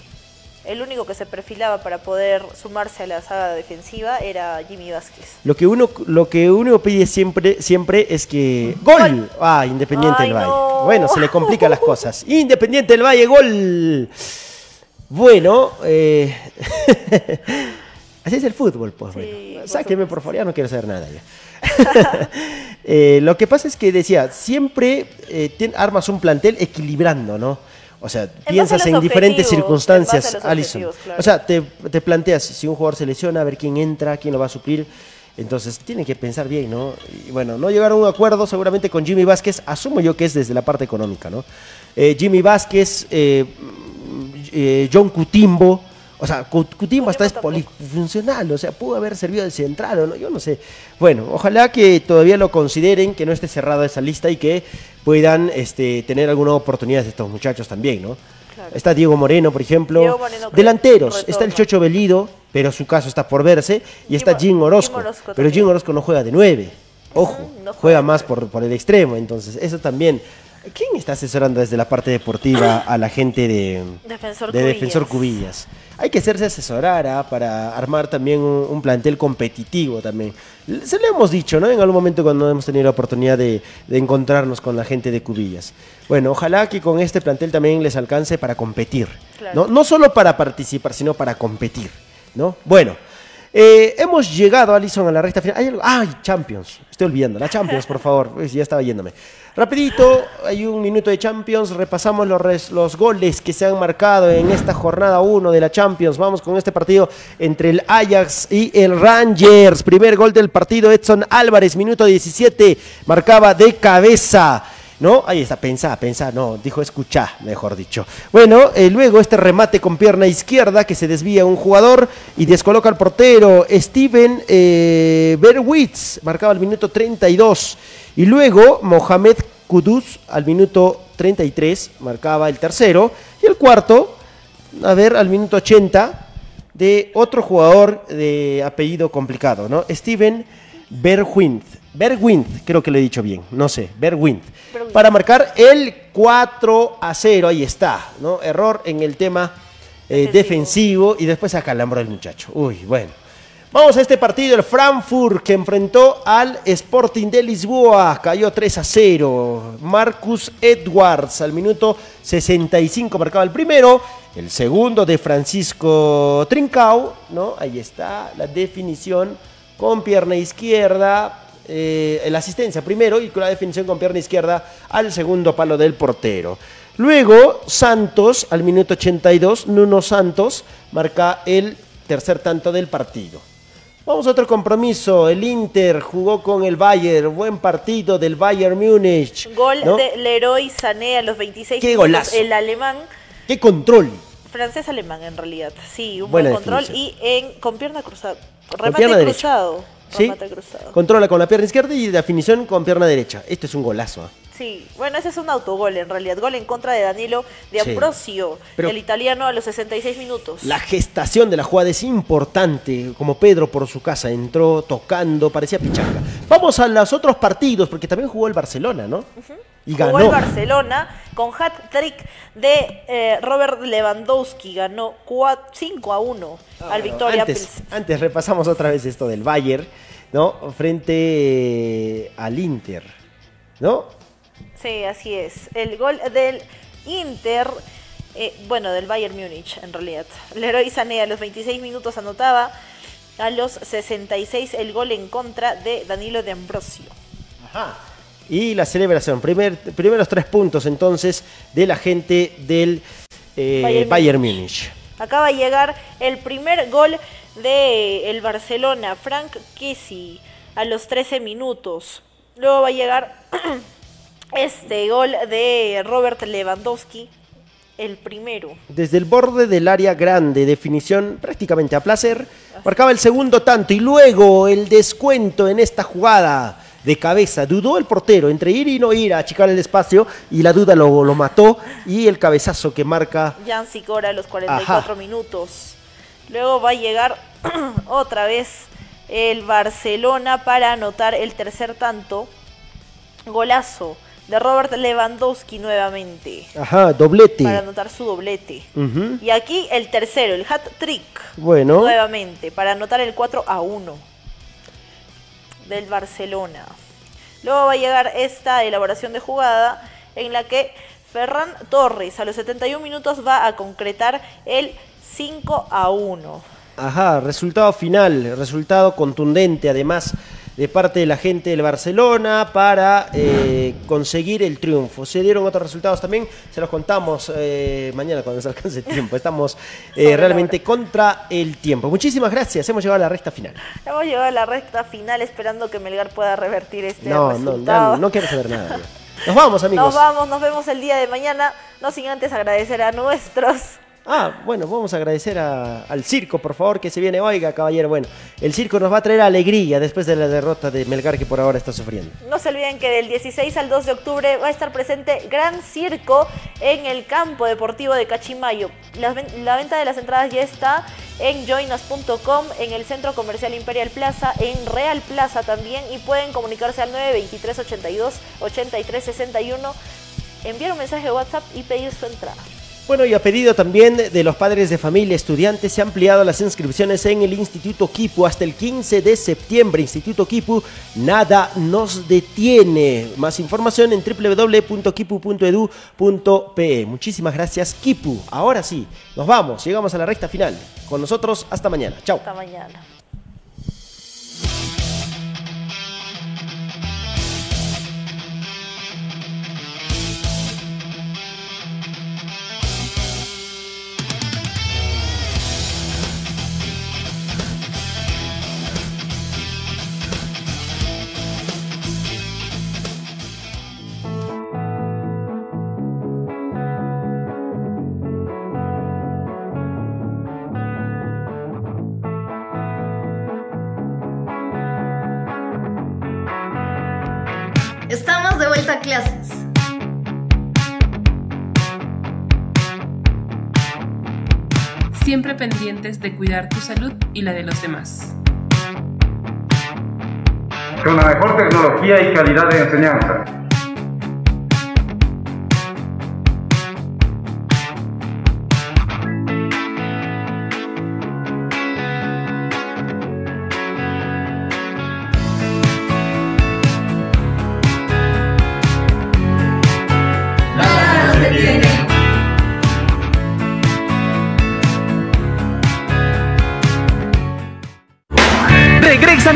el único que se perfilaba para poder sumarse a la saga defensiva era Jimmy Vázquez. Lo que uno, lo que uno pide siempre, siempre es que. ¡Gol! Ah, Independiente Ay, del Valle. no. Bueno, se le complican las cosas. Independiente del Valle, gol. Bueno, eh, así es el fútbol, pues bueno. Sáqueme por favor, ya no quiero saber nada ya. Eh, lo que pasa es que decía, siempre eh, armas un plantel equilibrando, ¿no? O sea, piensas en diferentes circunstancias, en Alison. claro. O sea, te, te planteas si un jugador se lesiona, a ver quién entra, quién lo va a suplir. Entonces, tiene que pensar bien, ¿no? Y bueno, no llegaron a un acuerdo seguramente con Jimmy Vázquez, asumo yo que es desde la parte económica, ¿no? Eh, Jimmy Vázquez, eh, eh, John Cutimbo, o sea, Cutimbo hasta es polifuncional, o sea, pudo haber servido de central o no, yo no sé. Bueno, ojalá que todavía lo consideren, que no esté cerrada esa lista y que puedan este, tener alguna oportunidad de estos muchachos también, ¿no? Claro. Está Diego Moreno, por ejemplo. Diego Moreno Delanteros, está el Chocho Belido, pero su caso está por verse. Y está Jim- Orozco. Pero. Jim Orozco no juega de nueve. Ojo, no juega, juega más por, por el extremo. Entonces, eso también. ¿Quién está asesorando desde la parte deportiva a la gente de, Defensor de Cubillas. Defensor Cubillas? Hay que hacerse asesorar ¿ah? para armar también un, un plantel competitivo también. Se lo hemos dicho, ¿no? En algún momento cuando hemos tenido la oportunidad de, de encontrarnos con la gente de Cubillas. Bueno, ojalá que con este plantel también les alcance para competir. Claro. ¿no? no solo para participar, sino para competir. ¿no? Bueno, eh, hemos llegado, Alison, a la recta final. ¿Hay algo? ¡Ay, Champions! Estoy olvidando. La Champions, por favor. Pues ya estaba yéndome. Rapidito, hay un minuto de Champions. Repasamos los, res- los goles que se han marcado en esta jornada 1 de la Champions. Vamos con este partido entre el Ajax y el Rangers. Primer gol del partido, Edson Álvarez, minuto 17. Marcaba de cabeza. ¿No? Ahí está, pensá, pensá, no, dijo escuchá, mejor dicho. Bueno, eh, luego este remate con pierna izquierda que se desvía un jugador y descoloca al portero Steven eh, Berwitz, marcaba al minuto 32. Y luego Mohamed Kudus al minuto 33, marcaba el tercero. Y el cuarto, a ver, al minuto 80, de otro jugador de apellido complicado, ¿no? Steven Berwinth. Berwinth, creo que lo he dicho bien, no sé, Berwinth. Para marcar el 4 a 0, ahí está, ¿no? Error en el tema eh, defensivo y después acalambró el muchacho. Uy, bueno. Vamos a este partido, el Frankfurt que enfrentó al Sporting de Lisboa. Cayó 3 a 0. Marcus Edwards al minuto 65 marcaba el primero. El segundo de Francisco Trincao, ¿no? Ahí está la definición con pierna izquierda. eh, la asistencia primero y con la definición con pierna izquierda al segundo palo del portero. Luego, Santos, al minuto 82, Nuno Santos marca el tercer tanto del partido. Vamos a otro compromiso. El Inter jugó con el Bayern. Buen partido del Bayern Múnich. Gol ¿no? de Leroy Sané a los 26 ¡Qué golazo! El alemán, ¡Qué control! francés-alemán en realidad. Sí, un Buena buen control definición. y en, con pierna cruzada. Con Remate derecha. cruzado. ¿Sí? Remate cruzado. Controla con la pierna izquierda y definición con pierna derecha. Este es un golazo. ¿ah? Sí, bueno, ese es un autogol en realidad. Gol en contra de Danilo de Sí. Ambrosio, Pero- el italiano a los 66 minutos. La gestación de la jugada es importante, como Pedro por su casa entró tocando, parecía pichanga. Vamos a los otros partidos, porque también jugó el Barcelona, ¿no? Y Jugó ganó. el Barcelona con hat-trick de eh, Robert Lewandowski. Ganó 5 a 1 al Victoria antes, antes repasamos otra vez esto del Bayern, ¿no? Frente eh, al Inter, ¿no? Sí, así es. El gol del Inter, eh, bueno, del Bayern Múnich en realidad. Leroy Sané a los 26 minutos anotaba. A los 66 el gol en contra de Danilo de Ambrosio. Y la celebración, primer, primeros tres puntos entonces de la gente del eh, Bayern Bayern, Múnich. Acaba de llegar el primer gol de el Barcelona, Frank Kessie, a los 13 minutos. Luego va a llegar este gol de Robert Lewandowski, el primero. Desde el borde del área grande, definición prácticamente a placer, marcaba el segundo tanto y luego el descuento en esta jugada de cabeza. Dudó el portero entre ir y no ir a achicar el espacio y la duda lo, lo mató y el cabezazo que marca Jan Sicora a los 44 Ajá. minutos. Luego va a llegar otra vez el Barcelona para anotar el tercer tanto. Golazo de Robert Lewandowski nuevamente. Ajá, doblete. Para anotar su doblete. Y aquí el tercero, el hat trick. Bueno. Nuevamente, para anotar el 4 a 1 del Barcelona. Luego va a llegar esta elaboración de jugada en la que Ferran Torres a los 71 minutos va a concretar el 5 a 1. Ajá, resultado final, resultado contundente además de parte de la gente del Barcelona para eh, conseguir el triunfo. Se dieron otros resultados también, se los contamos eh, mañana cuando nos alcance el tiempo. Estamos eh, realmente contra el tiempo. Muchísimas gracias, hemos llegado a la recta final. Hemos llegado a la recta final esperando que Melgar pueda revertir este No, no, resultado. ya no quiero saber nada. Nos vamos amigos. Nos vamos, nos vemos el día de mañana. No sin antes agradecer a nuestros Ah, bueno, vamos a agradecer al circo, por favor, que se viene. Oiga, caballero, bueno, el circo nos va a traer alegría después de la derrota de Melgar que por ahora está sufriendo. No se olviden que del 16 al 2 de octubre va a estar presente Gran Circo en el campo deportivo de Cachimayo. La, la venta de las entradas ya está en joinas.com, en el Centro Comercial Imperial Plaza, en Real Plaza también y pueden comunicarse al 923 82 83 61, enviar un mensaje de WhatsApp y pedir su entrada. Bueno, y a pedido también de los padres de familia estudiantes, se han ampliado las inscripciones en el Instituto Kipu hasta el 15 de septiembre. Instituto Kipu, nada nos detiene. Más información en www.kipu.edu.pe. Muchísimas gracias, Kipu. Ahora sí, nos vamos, llegamos a la recta final. Con nosotros, hasta mañana. Chao. Hasta mañana. De cuidar tu salud y la de los demás. Con la mejor tecnología y calidad de enseñanza.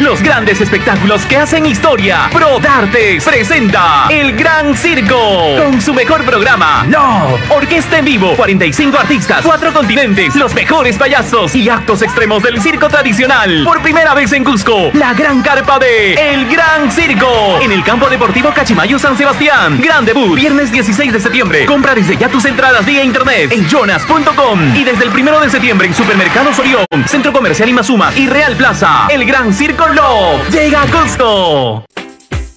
Los grandes espectáculos que hacen historia. Pro Dartes presenta El Gran Circo con su mejor programa. No, orquesta en vivo, 45 artistas, 4 continentes, los mejores payasos y actos extremos del circo tradicional. Por primera vez en Cusco, la gran carpa de El Gran Circo en el campo deportivo Cachimayo San Sebastián. Gran debut, viernes 16 de septiembre. Compra desde ya tus entradas vía internet en jonas.com y desde el primero de septiembre en Supermercados Orión, Centro Comercial Imazuma y Real Plaza. El Gran Circo Love llega a Cusco.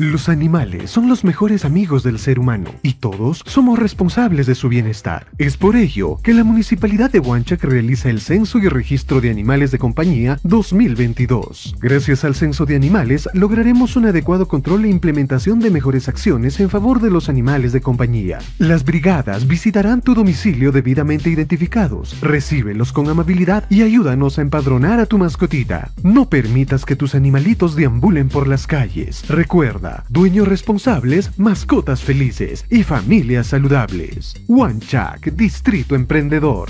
Los animales son los mejores amigos del ser humano y todos somos responsables de su bienestar. Es por ello que la Municipalidad de Huanchac realiza el Censo y Registro de Animales de Compañía 2022. Gracias al Censo de Animales lograremos un adecuado control e implementación de mejores acciones en favor de los animales de compañía. Las brigadas visitarán tu domicilio debidamente identificados, recíbelos con amabilidad y ayúdanos a empadronar a tu mascotita. No permitas que tus animalitos deambulen por las calles. Recuerda, dueños responsables, mascotas felices y familias saludables. Huanchac, Distrito Emprendedor.